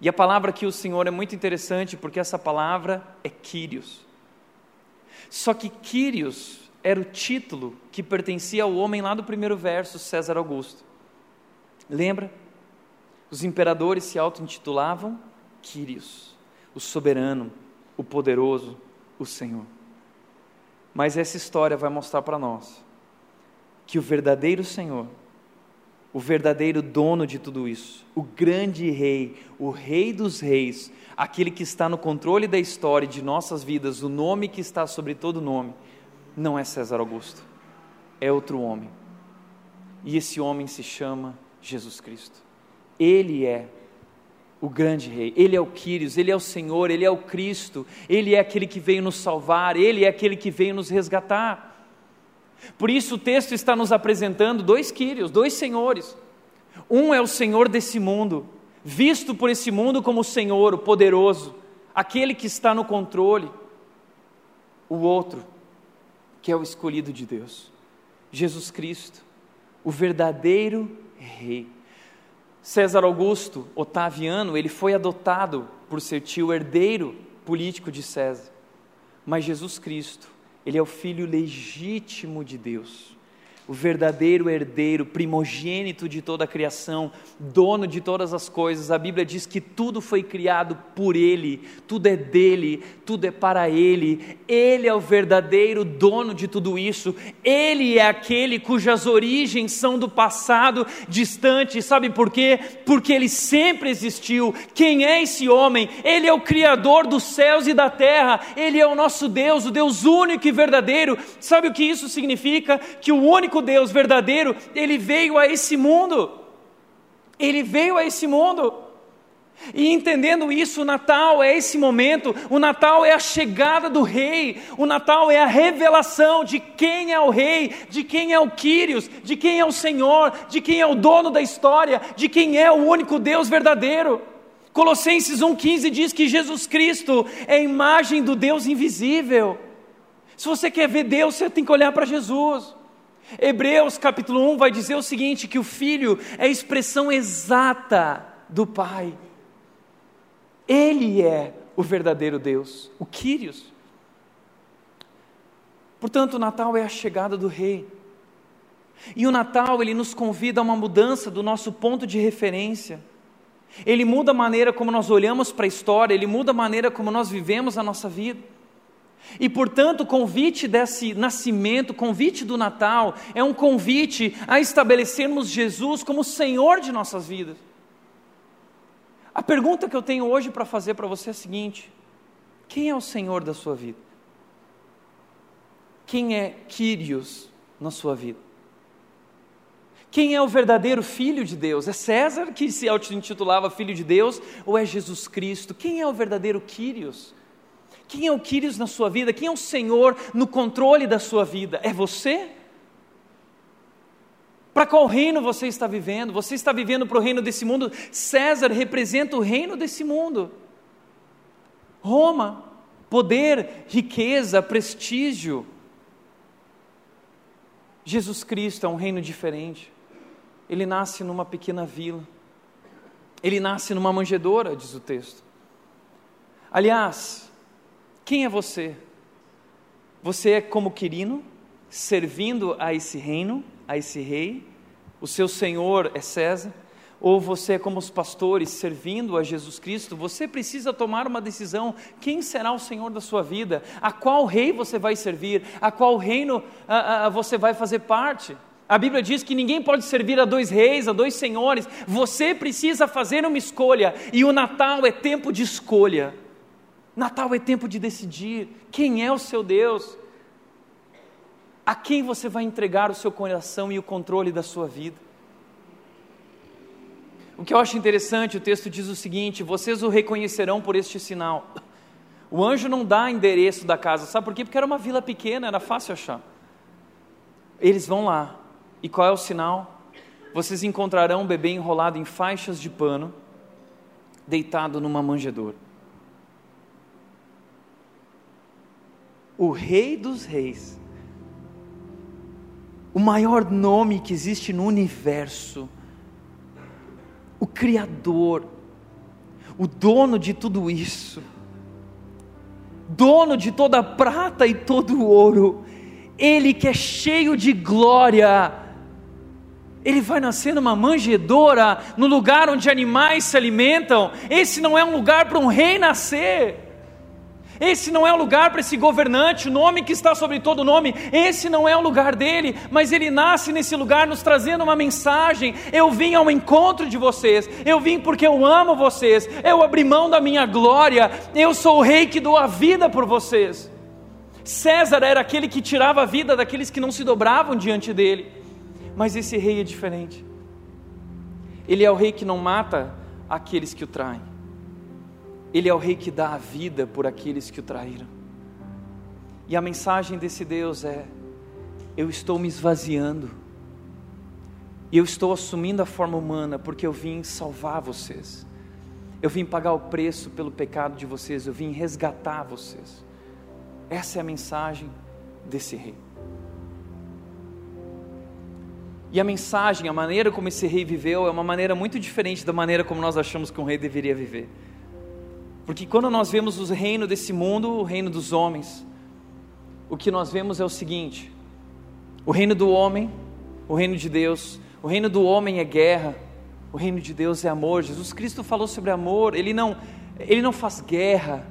E a palavra aqui, o Senhor, é muito interessante porque essa palavra é Quírios. Só que Quírios era o título que pertencia ao homem lá do primeiro verso, César Augusto. Lembra? Os imperadores se auto-intitulavam Quírios, o soberano, o poderoso, o Senhor. Mas essa história vai mostrar para nós que o verdadeiro Senhor, o verdadeiro dono de tudo isso, o grande rei, o rei dos reis, aquele que está no controle da história de nossas vidas, o nome que está sobre todo nome, não é César Augusto, é outro homem. E esse homem se chama Jesus Cristo. Ele é o grande rei, ele é o Quírios, ele é o Senhor, ele é o Cristo, ele é aquele que veio nos salvar, ele é aquele que veio nos resgatar. Por isso o texto está nos apresentando dois Quírios, dois senhores. Um é o Senhor desse mundo, visto por esse mundo como o Senhor, o poderoso, aquele que está no controle. O outro, que é o escolhido de Deus, Jesus Cristo, o verdadeiro rei. César Augusto Otaviano, ele foi adotado por seu tio herdeiro político de César. Mas Jesus Cristo, ele é o filho legítimo de Deus o verdadeiro herdeiro, primogênito de toda a criação, dono de todas as coisas. A Bíblia diz que tudo foi criado por Ele, tudo é dele, tudo é para Ele. Ele é o verdadeiro dono de tudo isso. Ele é aquele cujas origens são do passado distante. Sabe por quê? Porque Ele sempre existiu. Quem é esse homem? Ele é o Criador dos céus e da terra. Ele é o nosso Deus, o Deus único e verdadeiro. Sabe o que isso significa? Que o único único Deus verdadeiro, ele veio a esse mundo. Ele veio a esse mundo. E entendendo isso, o Natal é esse momento, o Natal é a chegada do Rei, o Natal é a revelação de quem é o Rei, de quem é o Quírios, de quem é o Senhor, de quem é o dono da história, de quem é o único Deus verdadeiro. Colossenses 1,15 diz que Jesus Cristo é a imagem do Deus invisível. Se você quer ver Deus, você tem que olhar para Jesus. Hebreus capítulo 1 vai dizer o seguinte: que o Filho é a expressão exata do Pai. Ele é o verdadeiro Deus, o Quírios. Portanto, o Natal é a chegada do Rei. E o Natal, ele nos convida a uma mudança do nosso ponto de referência. Ele muda a maneira como nós olhamos para a história, ele muda a maneira como nós vivemos a nossa vida. E portanto, o convite desse nascimento, o convite do Natal, é um convite a estabelecermos Jesus como Senhor de nossas vidas. A pergunta que eu tenho hoje para fazer para você é a seguinte: quem é o Senhor da sua vida? Quem é Quírios na sua vida? Quem é o verdadeiro filho de Deus? É César que se intitulava filho de Deus ou é Jesus Cristo? Quem é o verdadeiro Quírios? Quem é o Quírios na sua vida? Quem é o Senhor no controle da sua vida? É você? Para qual reino você está vivendo? Você está vivendo para o reino desse mundo? César representa o reino desse mundo. Roma, poder, riqueza, prestígio. Jesus Cristo é um reino diferente. Ele nasce numa pequena vila. Ele nasce numa manjedoura, diz o texto. Aliás, quem é você? Você é como Quirino, servindo a esse reino? a esse rei, o seu senhor é César, ou você é como os pastores servindo a Jesus Cristo, você precisa tomar uma decisão: quem será o Senhor da sua vida? A qual rei você vai servir? A qual reino a, a, você vai fazer parte? A Bíblia diz que ninguém pode servir a dois reis, a dois senhores. Você precisa fazer uma escolha, e o Natal é tempo de escolha. Natal é tempo de decidir quem é o seu Deus. A quem você vai entregar o seu coração e o controle da sua vida? O que eu acho interessante, o texto diz o seguinte: vocês o reconhecerão por este sinal. O anjo não dá endereço da casa, sabe por quê? Porque era uma vila pequena, era fácil achar. Eles vão lá, e qual é o sinal? Vocês encontrarão um bebê enrolado em faixas de pano, deitado numa manjedoura. O Rei dos Reis o maior nome que existe no universo, o Criador, o dono de tudo isso, dono de toda a prata e todo o ouro, Ele que é cheio de glória, ele vai nascer numa manjedoura, no lugar onde animais se alimentam. Esse não é um lugar para um rei nascer. Esse não é o lugar para esse governante, o nome que está sobre todo nome, esse não é o lugar dele, mas ele nasce nesse lugar nos trazendo uma mensagem. Eu vim ao encontro de vocês, eu vim porque eu amo vocês, eu abri mão da minha glória, eu sou o rei que dou a vida por vocês. César era aquele que tirava a vida daqueles que não se dobravam diante dele, mas esse rei é diferente. Ele é o rei que não mata aqueles que o traem. Ele é o rei que dá a vida por aqueles que o traíram. E a mensagem desse Deus é: eu estou me esvaziando, e eu estou assumindo a forma humana porque eu vim salvar vocês, eu vim pagar o preço pelo pecado de vocês, eu vim resgatar vocês. Essa é a mensagem desse rei. E a mensagem, a maneira como esse rei viveu, é uma maneira muito diferente da maneira como nós achamos que um rei deveria viver. Porque quando nós vemos o reino desse mundo, o reino dos homens, o que nós vemos é o seguinte: o reino do homem, o reino de Deus, o reino do homem é guerra, o reino de Deus é amor. Jesus Cristo falou sobre amor, ele não, ele não faz guerra.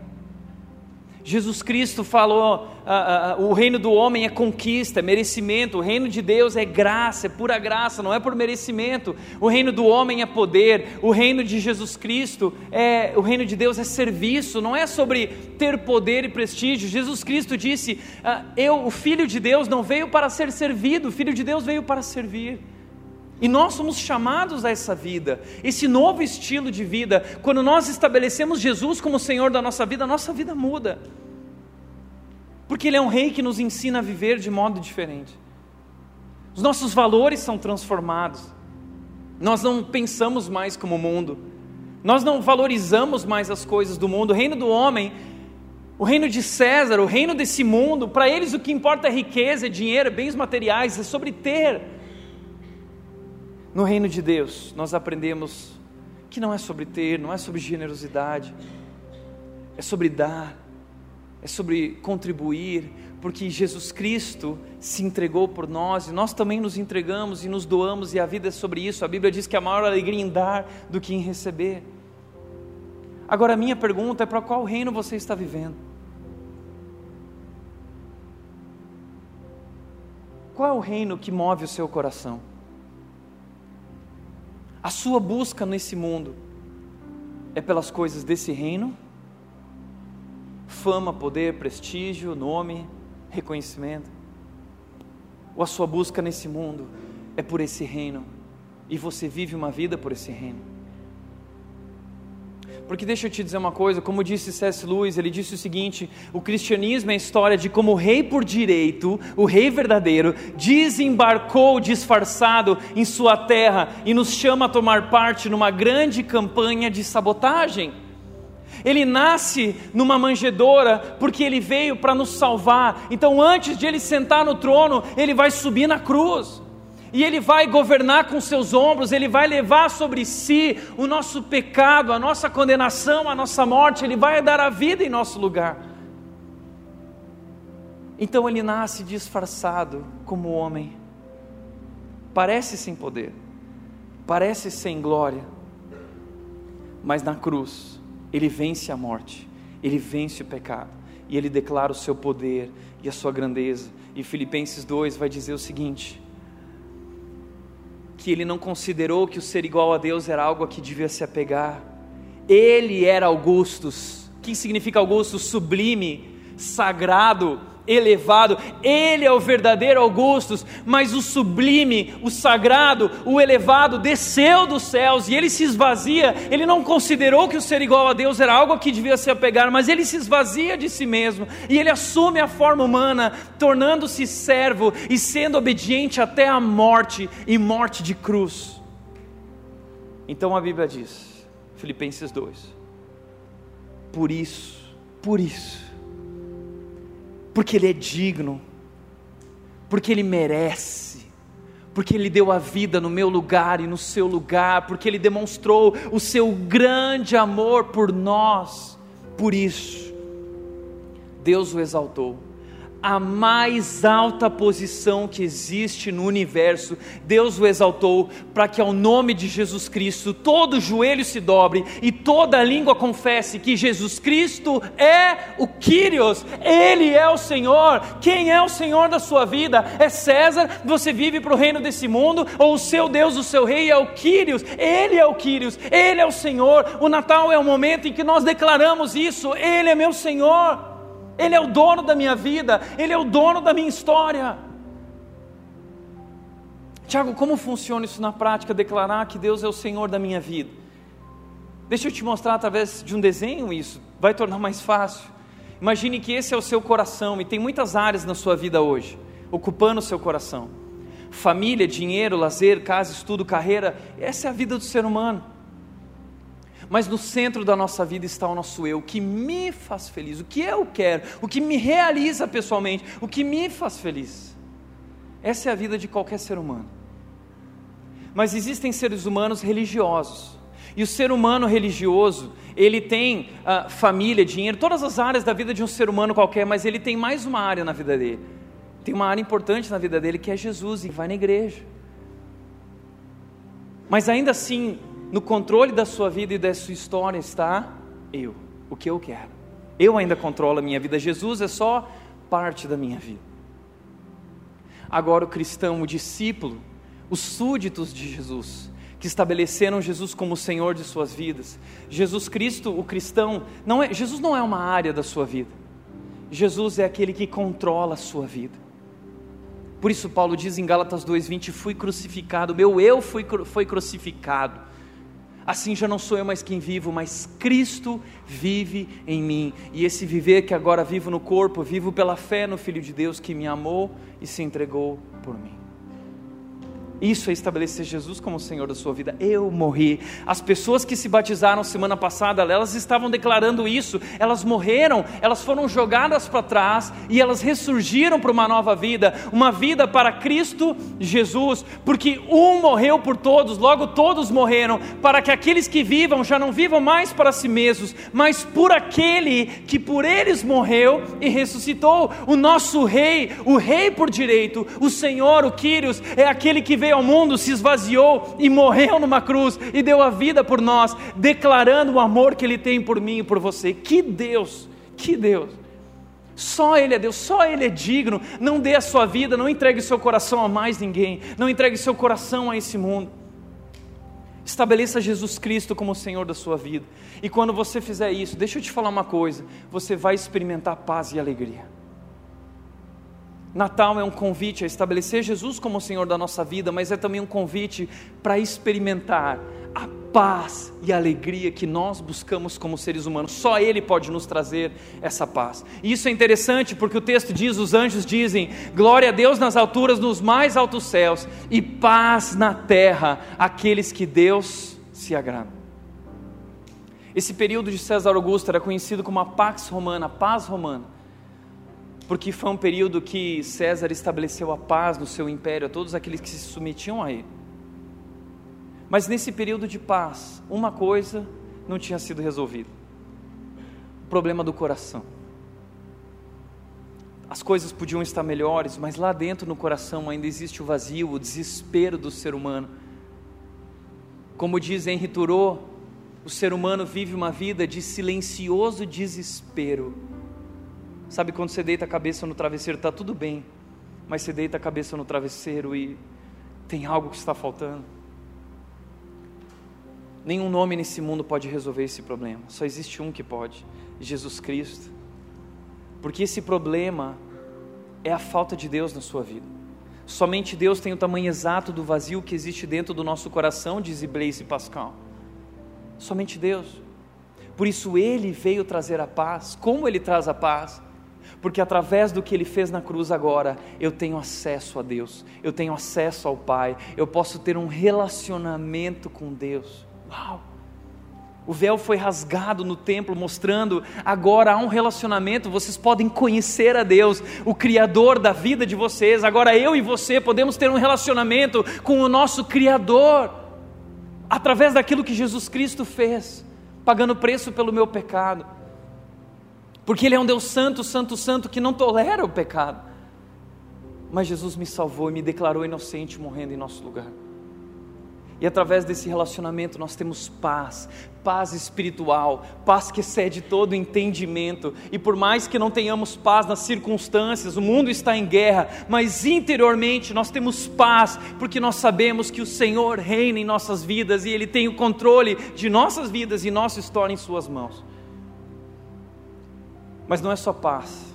Jesus Cristo falou: ah, ah, o reino do homem é conquista, é merecimento, o reino de Deus é graça, é pura graça, não é por merecimento. O reino do homem é poder, o reino de Jesus Cristo é o reino de Deus é serviço, não é sobre ter poder e prestígio. Jesus Cristo disse: ah, Eu, o Filho de Deus, não veio para ser servido, o Filho de Deus veio para servir. E nós somos chamados a essa vida, esse novo estilo de vida. Quando nós estabelecemos Jesus como Senhor da nossa vida, a nossa vida muda. Porque Ele é um rei que nos ensina a viver de modo diferente. Os nossos valores são transformados. Nós não pensamos mais como o mundo. Nós não valorizamos mais as coisas do mundo. O reino do homem, o reino de César, o reino desse mundo, para eles o que importa é riqueza, é dinheiro, bens materiais, é sobre ter. No reino de Deus, nós aprendemos que não é sobre ter, não é sobre generosidade, é sobre dar, é sobre contribuir, porque Jesus Cristo se entregou por nós e nós também nos entregamos e nos doamos, e a vida é sobre isso. A Bíblia diz que a maior alegria em dar do que em receber. Agora, a minha pergunta é: para qual reino você está vivendo? Qual é o reino que move o seu coração? A sua busca nesse mundo é pelas coisas desse reino? Fama, poder, prestígio, nome, reconhecimento? Ou a sua busca nesse mundo é por esse reino e você vive uma vida por esse reino? Porque deixa eu te dizer uma coisa, como disse C.S. Lewis, ele disse o seguinte: o cristianismo é a história de como o rei por direito, o rei verdadeiro, desembarcou disfarçado em sua terra e nos chama a tomar parte numa grande campanha de sabotagem. Ele nasce numa manjedoura porque ele veio para nos salvar. Então, antes de ele sentar no trono, ele vai subir na cruz e Ele vai governar com seus ombros, Ele vai levar sobre si o nosso pecado, a nossa condenação, a nossa morte, Ele vai dar a vida em nosso lugar. Então ele nasce disfarçado como homem, parece sem poder, parece sem glória, mas na cruz ele vence a morte, ele vence o pecado e ele declara o seu poder e a sua grandeza. E Filipenses 2 vai dizer o seguinte: que ele não considerou que o ser igual a Deus era algo a que devia se apegar. Ele era Augustus. O que significa Augustus? Sublime, sagrado, elevado. Ele é o verdadeiro Augustus, mas o sublime, o sagrado, o elevado desceu dos céus e ele se esvazia. Ele não considerou que o ser igual a Deus era algo que devia se apegar, mas ele se esvazia de si mesmo e ele assume a forma humana, tornando-se servo e sendo obediente até a morte e morte de cruz. Então a Bíblia diz, Filipenses 2: Por isso, por isso, porque Ele é digno, porque Ele merece, porque Ele deu a vida no meu lugar e no seu lugar, porque Ele demonstrou o seu grande amor por nós, por isso, Deus o exaltou a mais alta posição que existe no universo, Deus o exaltou para que ao nome de Jesus Cristo todo joelho se dobre e toda língua confesse que Jesus Cristo é o Quírios, Ele é o Senhor. Quem é o Senhor da sua vida? É César? Você vive para o reino desse mundo? Ou o seu Deus, o seu rei é o Quírios? Ele é o Quírios, Ele é o Senhor. O Natal é o momento em que nós declaramos isso: Ele é meu Senhor. Ele é o dono da minha vida, Ele é o dono da minha história. Tiago, como funciona isso na prática, declarar que Deus é o Senhor da minha vida? Deixa eu te mostrar através de um desenho isso, vai tornar mais fácil. Imagine que esse é o seu coração e tem muitas áreas na sua vida hoje, ocupando o seu coração: família, dinheiro, lazer, casa, estudo, carreira. Essa é a vida do ser humano. Mas no centro da nossa vida está o nosso eu, o que me faz feliz, o que eu quero, o que me realiza pessoalmente, o que me faz feliz. Essa é a vida de qualquer ser humano. Mas existem seres humanos religiosos. E o ser humano religioso, ele tem uh, família, dinheiro, todas as áreas da vida de um ser humano qualquer, mas ele tem mais uma área na vida dele. Tem uma área importante na vida dele que é Jesus e vai na igreja. Mas ainda assim, no controle da sua vida e da sua história está eu, o que eu quero. Eu ainda controlo a minha vida, Jesus é só parte da minha vida. Agora, o cristão, o discípulo, os súditos de Jesus, que estabeleceram Jesus como Senhor de suas vidas. Jesus Cristo, o cristão, não é, Jesus não é uma área da sua vida. Jesus é aquele que controla a sua vida. Por isso Paulo diz em Gálatas 2:20, fui crucificado, meu eu fui, foi crucificado. Assim já não sou eu mais quem vivo, mas Cristo vive em mim. E esse viver que agora vivo no corpo, vivo pela fé no Filho de Deus que me amou e se entregou por mim. Isso é estabelecer Jesus como Senhor da sua vida. Eu morri. As pessoas que se batizaram semana passada, elas estavam declarando isso. Elas morreram, elas foram jogadas para trás e elas ressurgiram para uma nova vida, uma vida para Cristo Jesus, porque um morreu por todos, logo todos morreram, para que aqueles que vivam já não vivam mais para si mesmos, mas por aquele que por eles morreu e ressuscitou. O nosso rei, o rei por direito, o Senhor, o Quírios, é aquele que veio veio ao mundo, se esvaziou e morreu numa cruz e deu a vida por nós, declarando o amor que Ele tem por mim e por você. Que Deus, que Deus. Só Ele é Deus, só Ele é digno. Não dê a sua vida, não entregue seu coração a mais ninguém, não entregue seu coração a esse mundo. Estabeleça Jesus Cristo como o Senhor da sua vida. E quando você fizer isso, deixa eu te falar uma coisa: você vai experimentar paz e alegria. Natal é um convite a estabelecer Jesus como o Senhor da nossa vida, mas é também um convite para experimentar a paz e a alegria que nós buscamos como seres humanos. Só Ele pode nos trazer essa paz. E isso é interessante porque o texto diz: os anjos dizem, glória a Deus nas alturas, nos mais altos céus, e paz na terra, aqueles que Deus se agrada. Esse período de César Augusto era conhecido como a Pax Romana, a paz romana porque foi um período que César estabeleceu a paz no seu império a todos aqueles que se submetiam a ele. Mas nesse período de paz, uma coisa não tinha sido resolvida: o problema do coração. As coisas podiam estar melhores, mas lá dentro no coração ainda existe o vazio, o desespero do ser humano. Como diz Henri Thoreau, o ser humano vive uma vida de silencioso desespero Sabe quando você deita a cabeça no travesseiro, está tudo bem, mas você deita a cabeça no travesseiro e tem algo que está faltando. Nenhum nome nesse mundo pode resolver esse problema, só existe um que pode: Jesus Cristo. Porque esse problema é a falta de Deus na sua vida. Somente Deus tem o tamanho exato do vazio que existe dentro do nosso coração, diz Blaise Pascal. Somente Deus. Por isso ele veio trazer a paz. Como ele traz a paz? Porque através do que ele fez na cruz agora, eu tenho acesso a Deus, eu tenho acesso ao Pai, eu posso ter um relacionamento com Deus. Uau! O véu foi rasgado no templo, mostrando agora há um relacionamento. Vocês podem conhecer a Deus, o Criador da vida de vocês. Agora eu e você podemos ter um relacionamento com o nosso Criador, através daquilo que Jesus Cristo fez, pagando preço pelo meu pecado porque Ele é um Deus santo, santo, santo, que não tolera o pecado. Mas Jesus me salvou e me declarou inocente morrendo em nosso lugar. E através desse relacionamento nós temos paz, paz espiritual, paz que excede todo entendimento. E por mais que não tenhamos paz nas circunstâncias, o mundo está em guerra, mas interiormente nós temos paz, porque nós sabemos que o Senhor reina em nossas vidas e Ele tem o controle de nossas vidas e nossa história em Suas mãos. Mas não é só paz.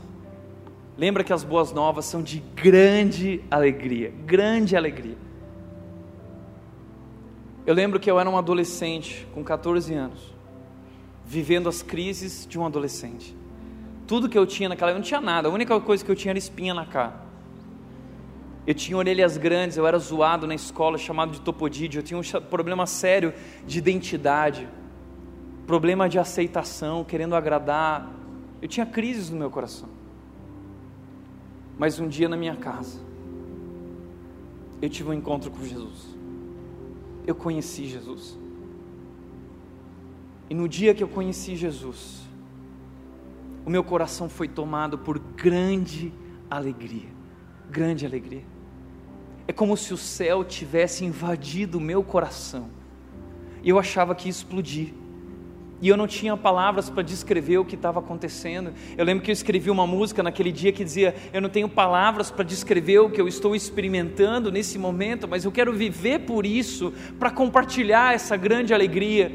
Lembra que as boas novas são de grande alegria, grande alegria. Eu lembro que eu era um adolescente com 14 anos, vivendo as crises de um adolescente. Tudo que eu tinha naquela época, não tinha nada, a única coisa que eu tinha era espinha na cara. Eu tinha orelhas grandes, eu era zoado na escola, chamado de topodídeo, eu tinha um problema sério de identidade, problema de aceitação, querendo agradar eu tinha crises no meu coração. Mas um dia na minha casa, eu tive um encontro com Jesus. Eu conheci Jesus. E no dia que eu conheci Jesus, o meu coração foi tomado por grande alegria. Grande alegria. É como se o céu tivesse invadido o meu coração. E eu achava que ia explodir. E eu não tinha palavras para descrever o que estava acontecendo. Eu lembro que eu escrevi uma música naquele dia que dizia: Eu não tenho palavras para descrever o que eu estou experimentando nesse momento, mas eu quero viver por isso, para compartilhar essa grande alegria.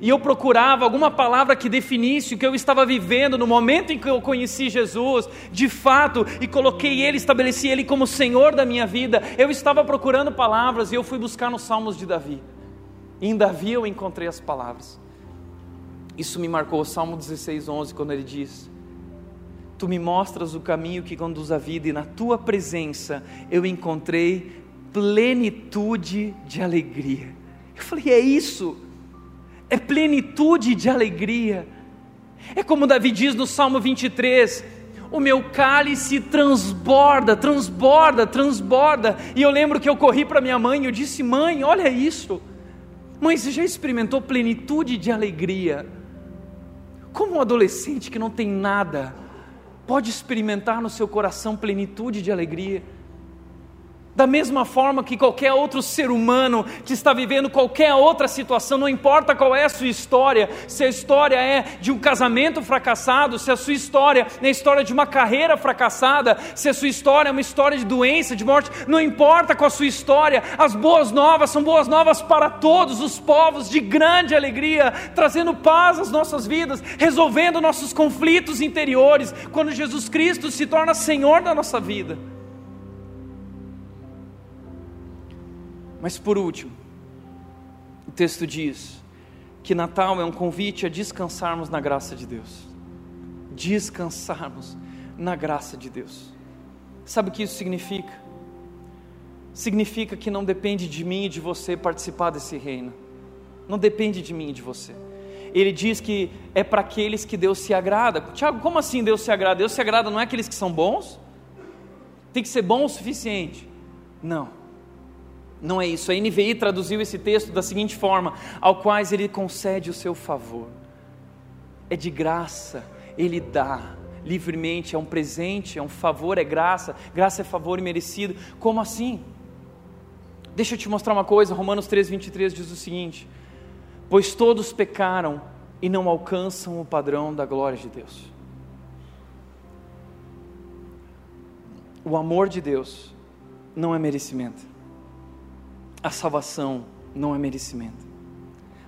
E eu procurava alguma palavra que definisse o que eu estava vivendo no momento em que eu conheci Jesus, de fato, e coloquei Ele, estabeleci Ele como Senhor da minha vida. Eu estava procurando palavras e eu fui buscar nos Salmos de Davi. E em Davi eu encontrei as palavras. Isso me marcou, o Salmo 16, 11, quando ele diz: Tu me mostras o caminho que conduz à vida, e na tua presença eu encontrei plenitude de alegria. Eu falei: É isso, é plenitude de alegria. É como Davi diz no Salmo 23, o meu cálice transborda, transborda, transborda. E eu lembro que eu corri para minha mãe e eu disse: Mãe, olha isso. Mãe, você já experimentou plenitude de alegria? Como um adolescente que não tem nada pode experimentar no seu coração plenitude de alegria? Da mesma forma que qualquer outro ser humano que está vivendo qualquer outra situação, não importa qual é a sua história, se a história é de um casamento fracassado, se a sua história é a história de uma carreira fracassada, se a sua história é uma história de doença, de morte, não importa qual a sua história, as boas novas são boas novas para todos os povos, de grande alegria, trazendo paz às nossas vidas, resolvendo nossos conflitos interiores, quando Jesus Cristo se torna Senhor da nossa vida. Mas por último, o texto diz que Natal é um convite a descansarmos na graça de Deus. Descansarmos na graça de Deus. Sabe o que isso significa? Significa que não depende de mim e de você participar desse reino. Não depende de mim e de você. Ele diz que é para aqueles que Deus se agrada. Tiago, como assim Deus se agrada? Deus se agrada não é aqueles que são bons? Tem que ser bom o suficiente? Não não é isso. A NVI traduziu esse texto da seguinte forma: ao quais ele concede o seu favor. É de graça, ele dá livremente, é um presente, é um favor, é graça. Graça é favor merecido. Como assim? Deixa eu te mostrar uma coisa. Romanos 3:23 diz o seguinte: Pois todos pecaram e não alcançam o padrão da glória de Deus. O amor de Deus não é merecimento. A salvação não é merecimento.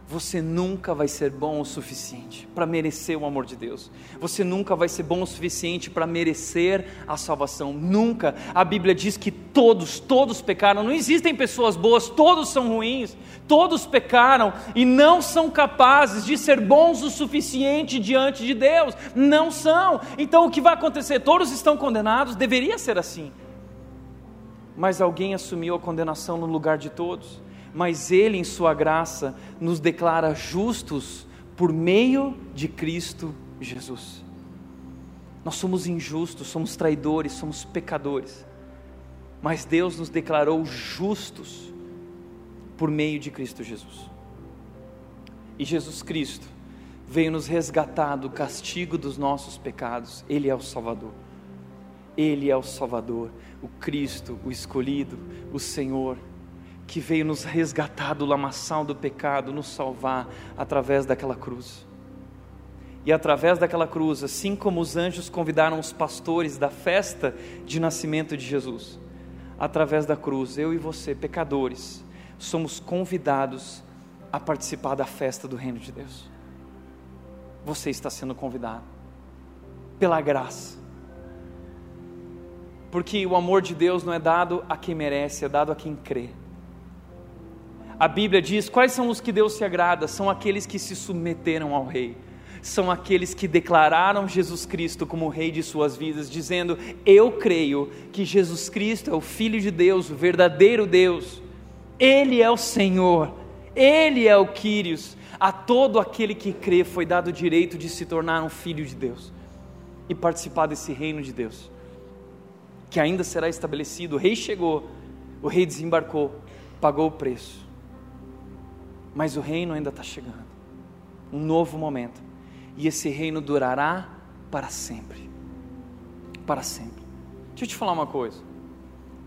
Você nunca vai ser bom o suficiente para merecer o amor de Deus. Você nunca vai ser bom o suficiente para merecer a salvação. Nunca. A Bíblia diz que todos, todos pecaram. Não existem pessoas boas, todos são ruins. Todos pecaram e não são capazes de ser bons o suficiente diante de Deus. Não são. Então o que vai acontecer? Todos estão condenados? Deveria ser assim mas alguém assumiu a condenação no lugar de todos. Mas Ele, em Sua graça, nos declara justos por meio de Cristo Jesus. Nós somos injustos, somos traidores, somos pecadores, mas Deus nos declarou justos por meio de Cristo Jesus. E Jesus Cristo veio nos resgatar do castigo dos nossos pecados, Ele é o Salvador. Ele é o Salvador o Cristo, o escolhido, o Senhor, que veio nos resgatar do lamaçal do pecado, nos salvar através daquela cruz. E através daquela cruz, assim como os anjos convidaram os pastores da festa de nascimento de Jesus, através da cruz, eu e você, pecadores, somos convidados a participar da festa do Reino de Deus. Você está sendo convidado, pela graça, porque o amor de Deus não é dado a quem merece, é dado a quem crê. A Bíblia diz: quais são os que Deus se agrada? São aqueles que se submeteram ao Rei, são aqueles que declararam Jesus Cristo como Rei de suas vidas, dizendo: Eu creio que Jesus Cristo é o Filho de Deus, o verdadeiro Deus, Ele é o Senhor, Ele é o Quírios. A todo aquele que crê foi dado o direito de se tornar um filho de Deus e participar desse reino de Deus que ainda será estabelecido. O rei chegou, o rei desembarcou, pagou o preço. Mas o reino ainda está chegando um novo momento, e esse reino durará para sempre. Para sempre. Deixa eu te falar uma coisa.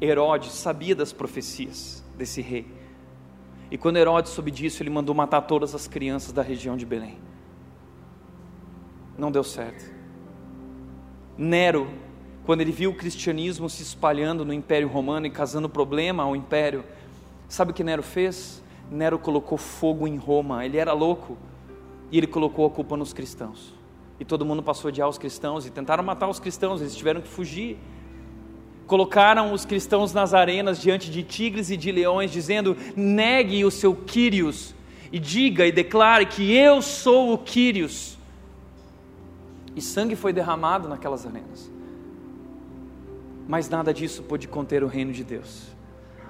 Herodes sabia das profecias desse rei. E quando Herodes soube disso, ele mandou matar todas as crianças da região de Belém. Não deu certo. Nero, quando ele viu o cristianismo se espalhando no Império Romano e causando problema ao império, sabe o que Nero fez? Nero colocou fogo em Roma, ele era louco, e ele colocou a culpa nos cristãos. E todo mundo passou a odiar os cristãos e tentaram matar os cristãos, eles tiveram que fugir. Colocaram os cristãos nas arenas diante de tigres e de leões, dizendo: negue o seu Quírios e diga e declare que eu sou o Quírios. E sangue foi derramado naquelas arenas. Mas nada disso pôde conter o reino de Deus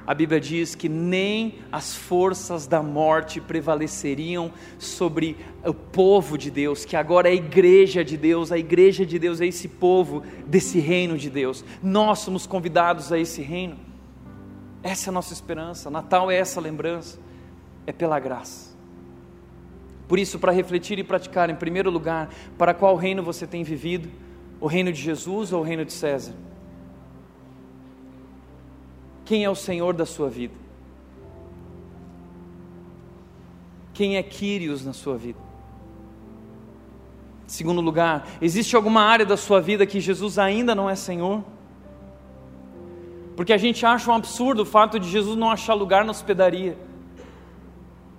a Bíblia diz que nem as forças da morte prevaleceriam sobre o povo de Deus, que agora é a igreja de Deus, a igreja de Deus é esse povo desse reino de Deus. Nós somos convidados a esse reino. Essa é a nossa esperança. Natal é essa lembrança, é pela graça. Por isso, para refletir e praticar, em primeiro lugar, para qual reino você tem vivido? O reino de Jesus ou o reino de César? Quem é o Senhor da sua vida? Quem é Quírios na sua vida? Segundo lugar, existe alguma área da sua vida que Jesus ainda não é Senhor? Porque a gente acha um absurdo o fato de Jesus não achar lugar na hospedaria.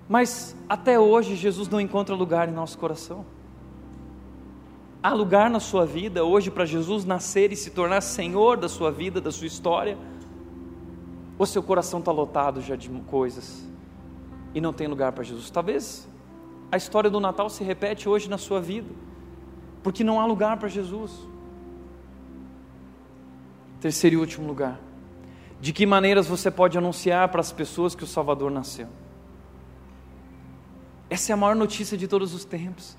Mas até hoje Jesus não encontra lugar em nosso coração. Há lugar na sua vida hoje para Jesus nascer e se tornar Senhor da sua vida, da sua história? Ou seu coração está lotado já de coisas e não tem lugar para Jesus? Talvez a história do Natal se repete hoje na sua vida, porque não há lugar para Jesus. Terceiro e último lugar. De que maneiras você pode anunciar para as pessoas que o Salvador nasceu? Essa é a maior notícia de todos os tempos.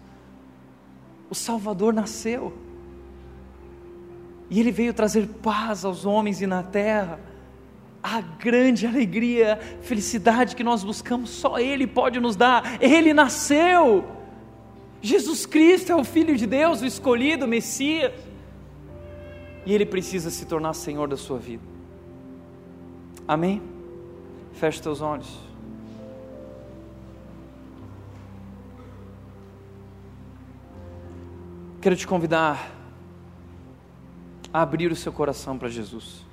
O Salvador nasceu. E ele veio trazer paz aos homens e na terra a grande alegria, felicidade que nós buscamos, só Ele pode nos dar. Ele nasceu. Jesus Cristo é o Filho de Deus, o escolhido, o Messias. E Ele precisa se tornar Senhor da sua vida. Amém? Feche teus olhos. Quero te convidar a abrir o seu coração para Jesus.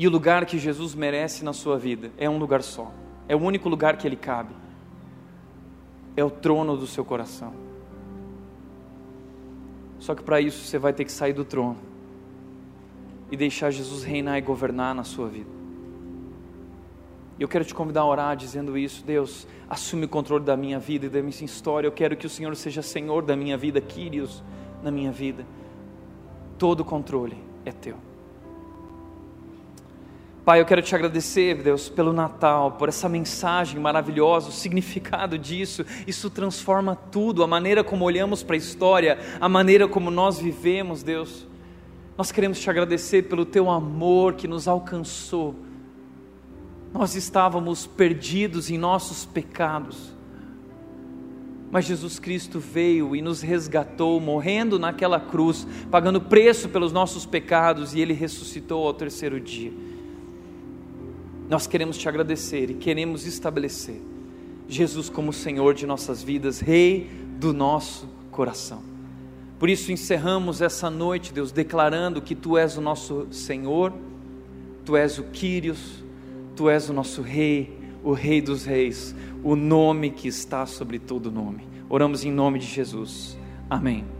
E o lugar que Jesus merece na sua vida é um lugar só. É o único lugar que ele cabe. É o trono do seu coração. Só que para isso você vai ter que sair do trono e deixar Jesus reinar e governar na sua vida. Eu quero te convidar a orar dizendo isso, Deus, assume o controle da minha vida e da minha história. Eu quero que o Senhor seja Senhor da minha vida, Quírios na minha vida. Todo o controle é teu. Pai, eu quero te agradecer, Deus, pelo Natal, por essa mensagem maravilhosa, o significado disso. Isso transforma tudo, a maneira como olhamos para a história, a maneira como nós vivemos, Deus. Nós queremos te agradecer pelo teu amor que nos alcançou. Nós estávamos perdidos em nossos pecados, mas Jesus Cristo veio e nos resgatou, morrendo naquela cruz, pagando preço pelos nossos pecados, e Ele ressuscitou ao terceiro dia. Nós queremos te agradecer e queremos estabelecer Jesus como Senhor de nossas vidas, Rei do nosso coração. Por isso encerramos essa noite, Deus, declarando que Tu és o nosso Senhor, Tu és o Quírios, Tu és o nosso Rei, o Rei dos Reis, o nome que está sobre todo nome. Oramos em nome de Jesus. Amém.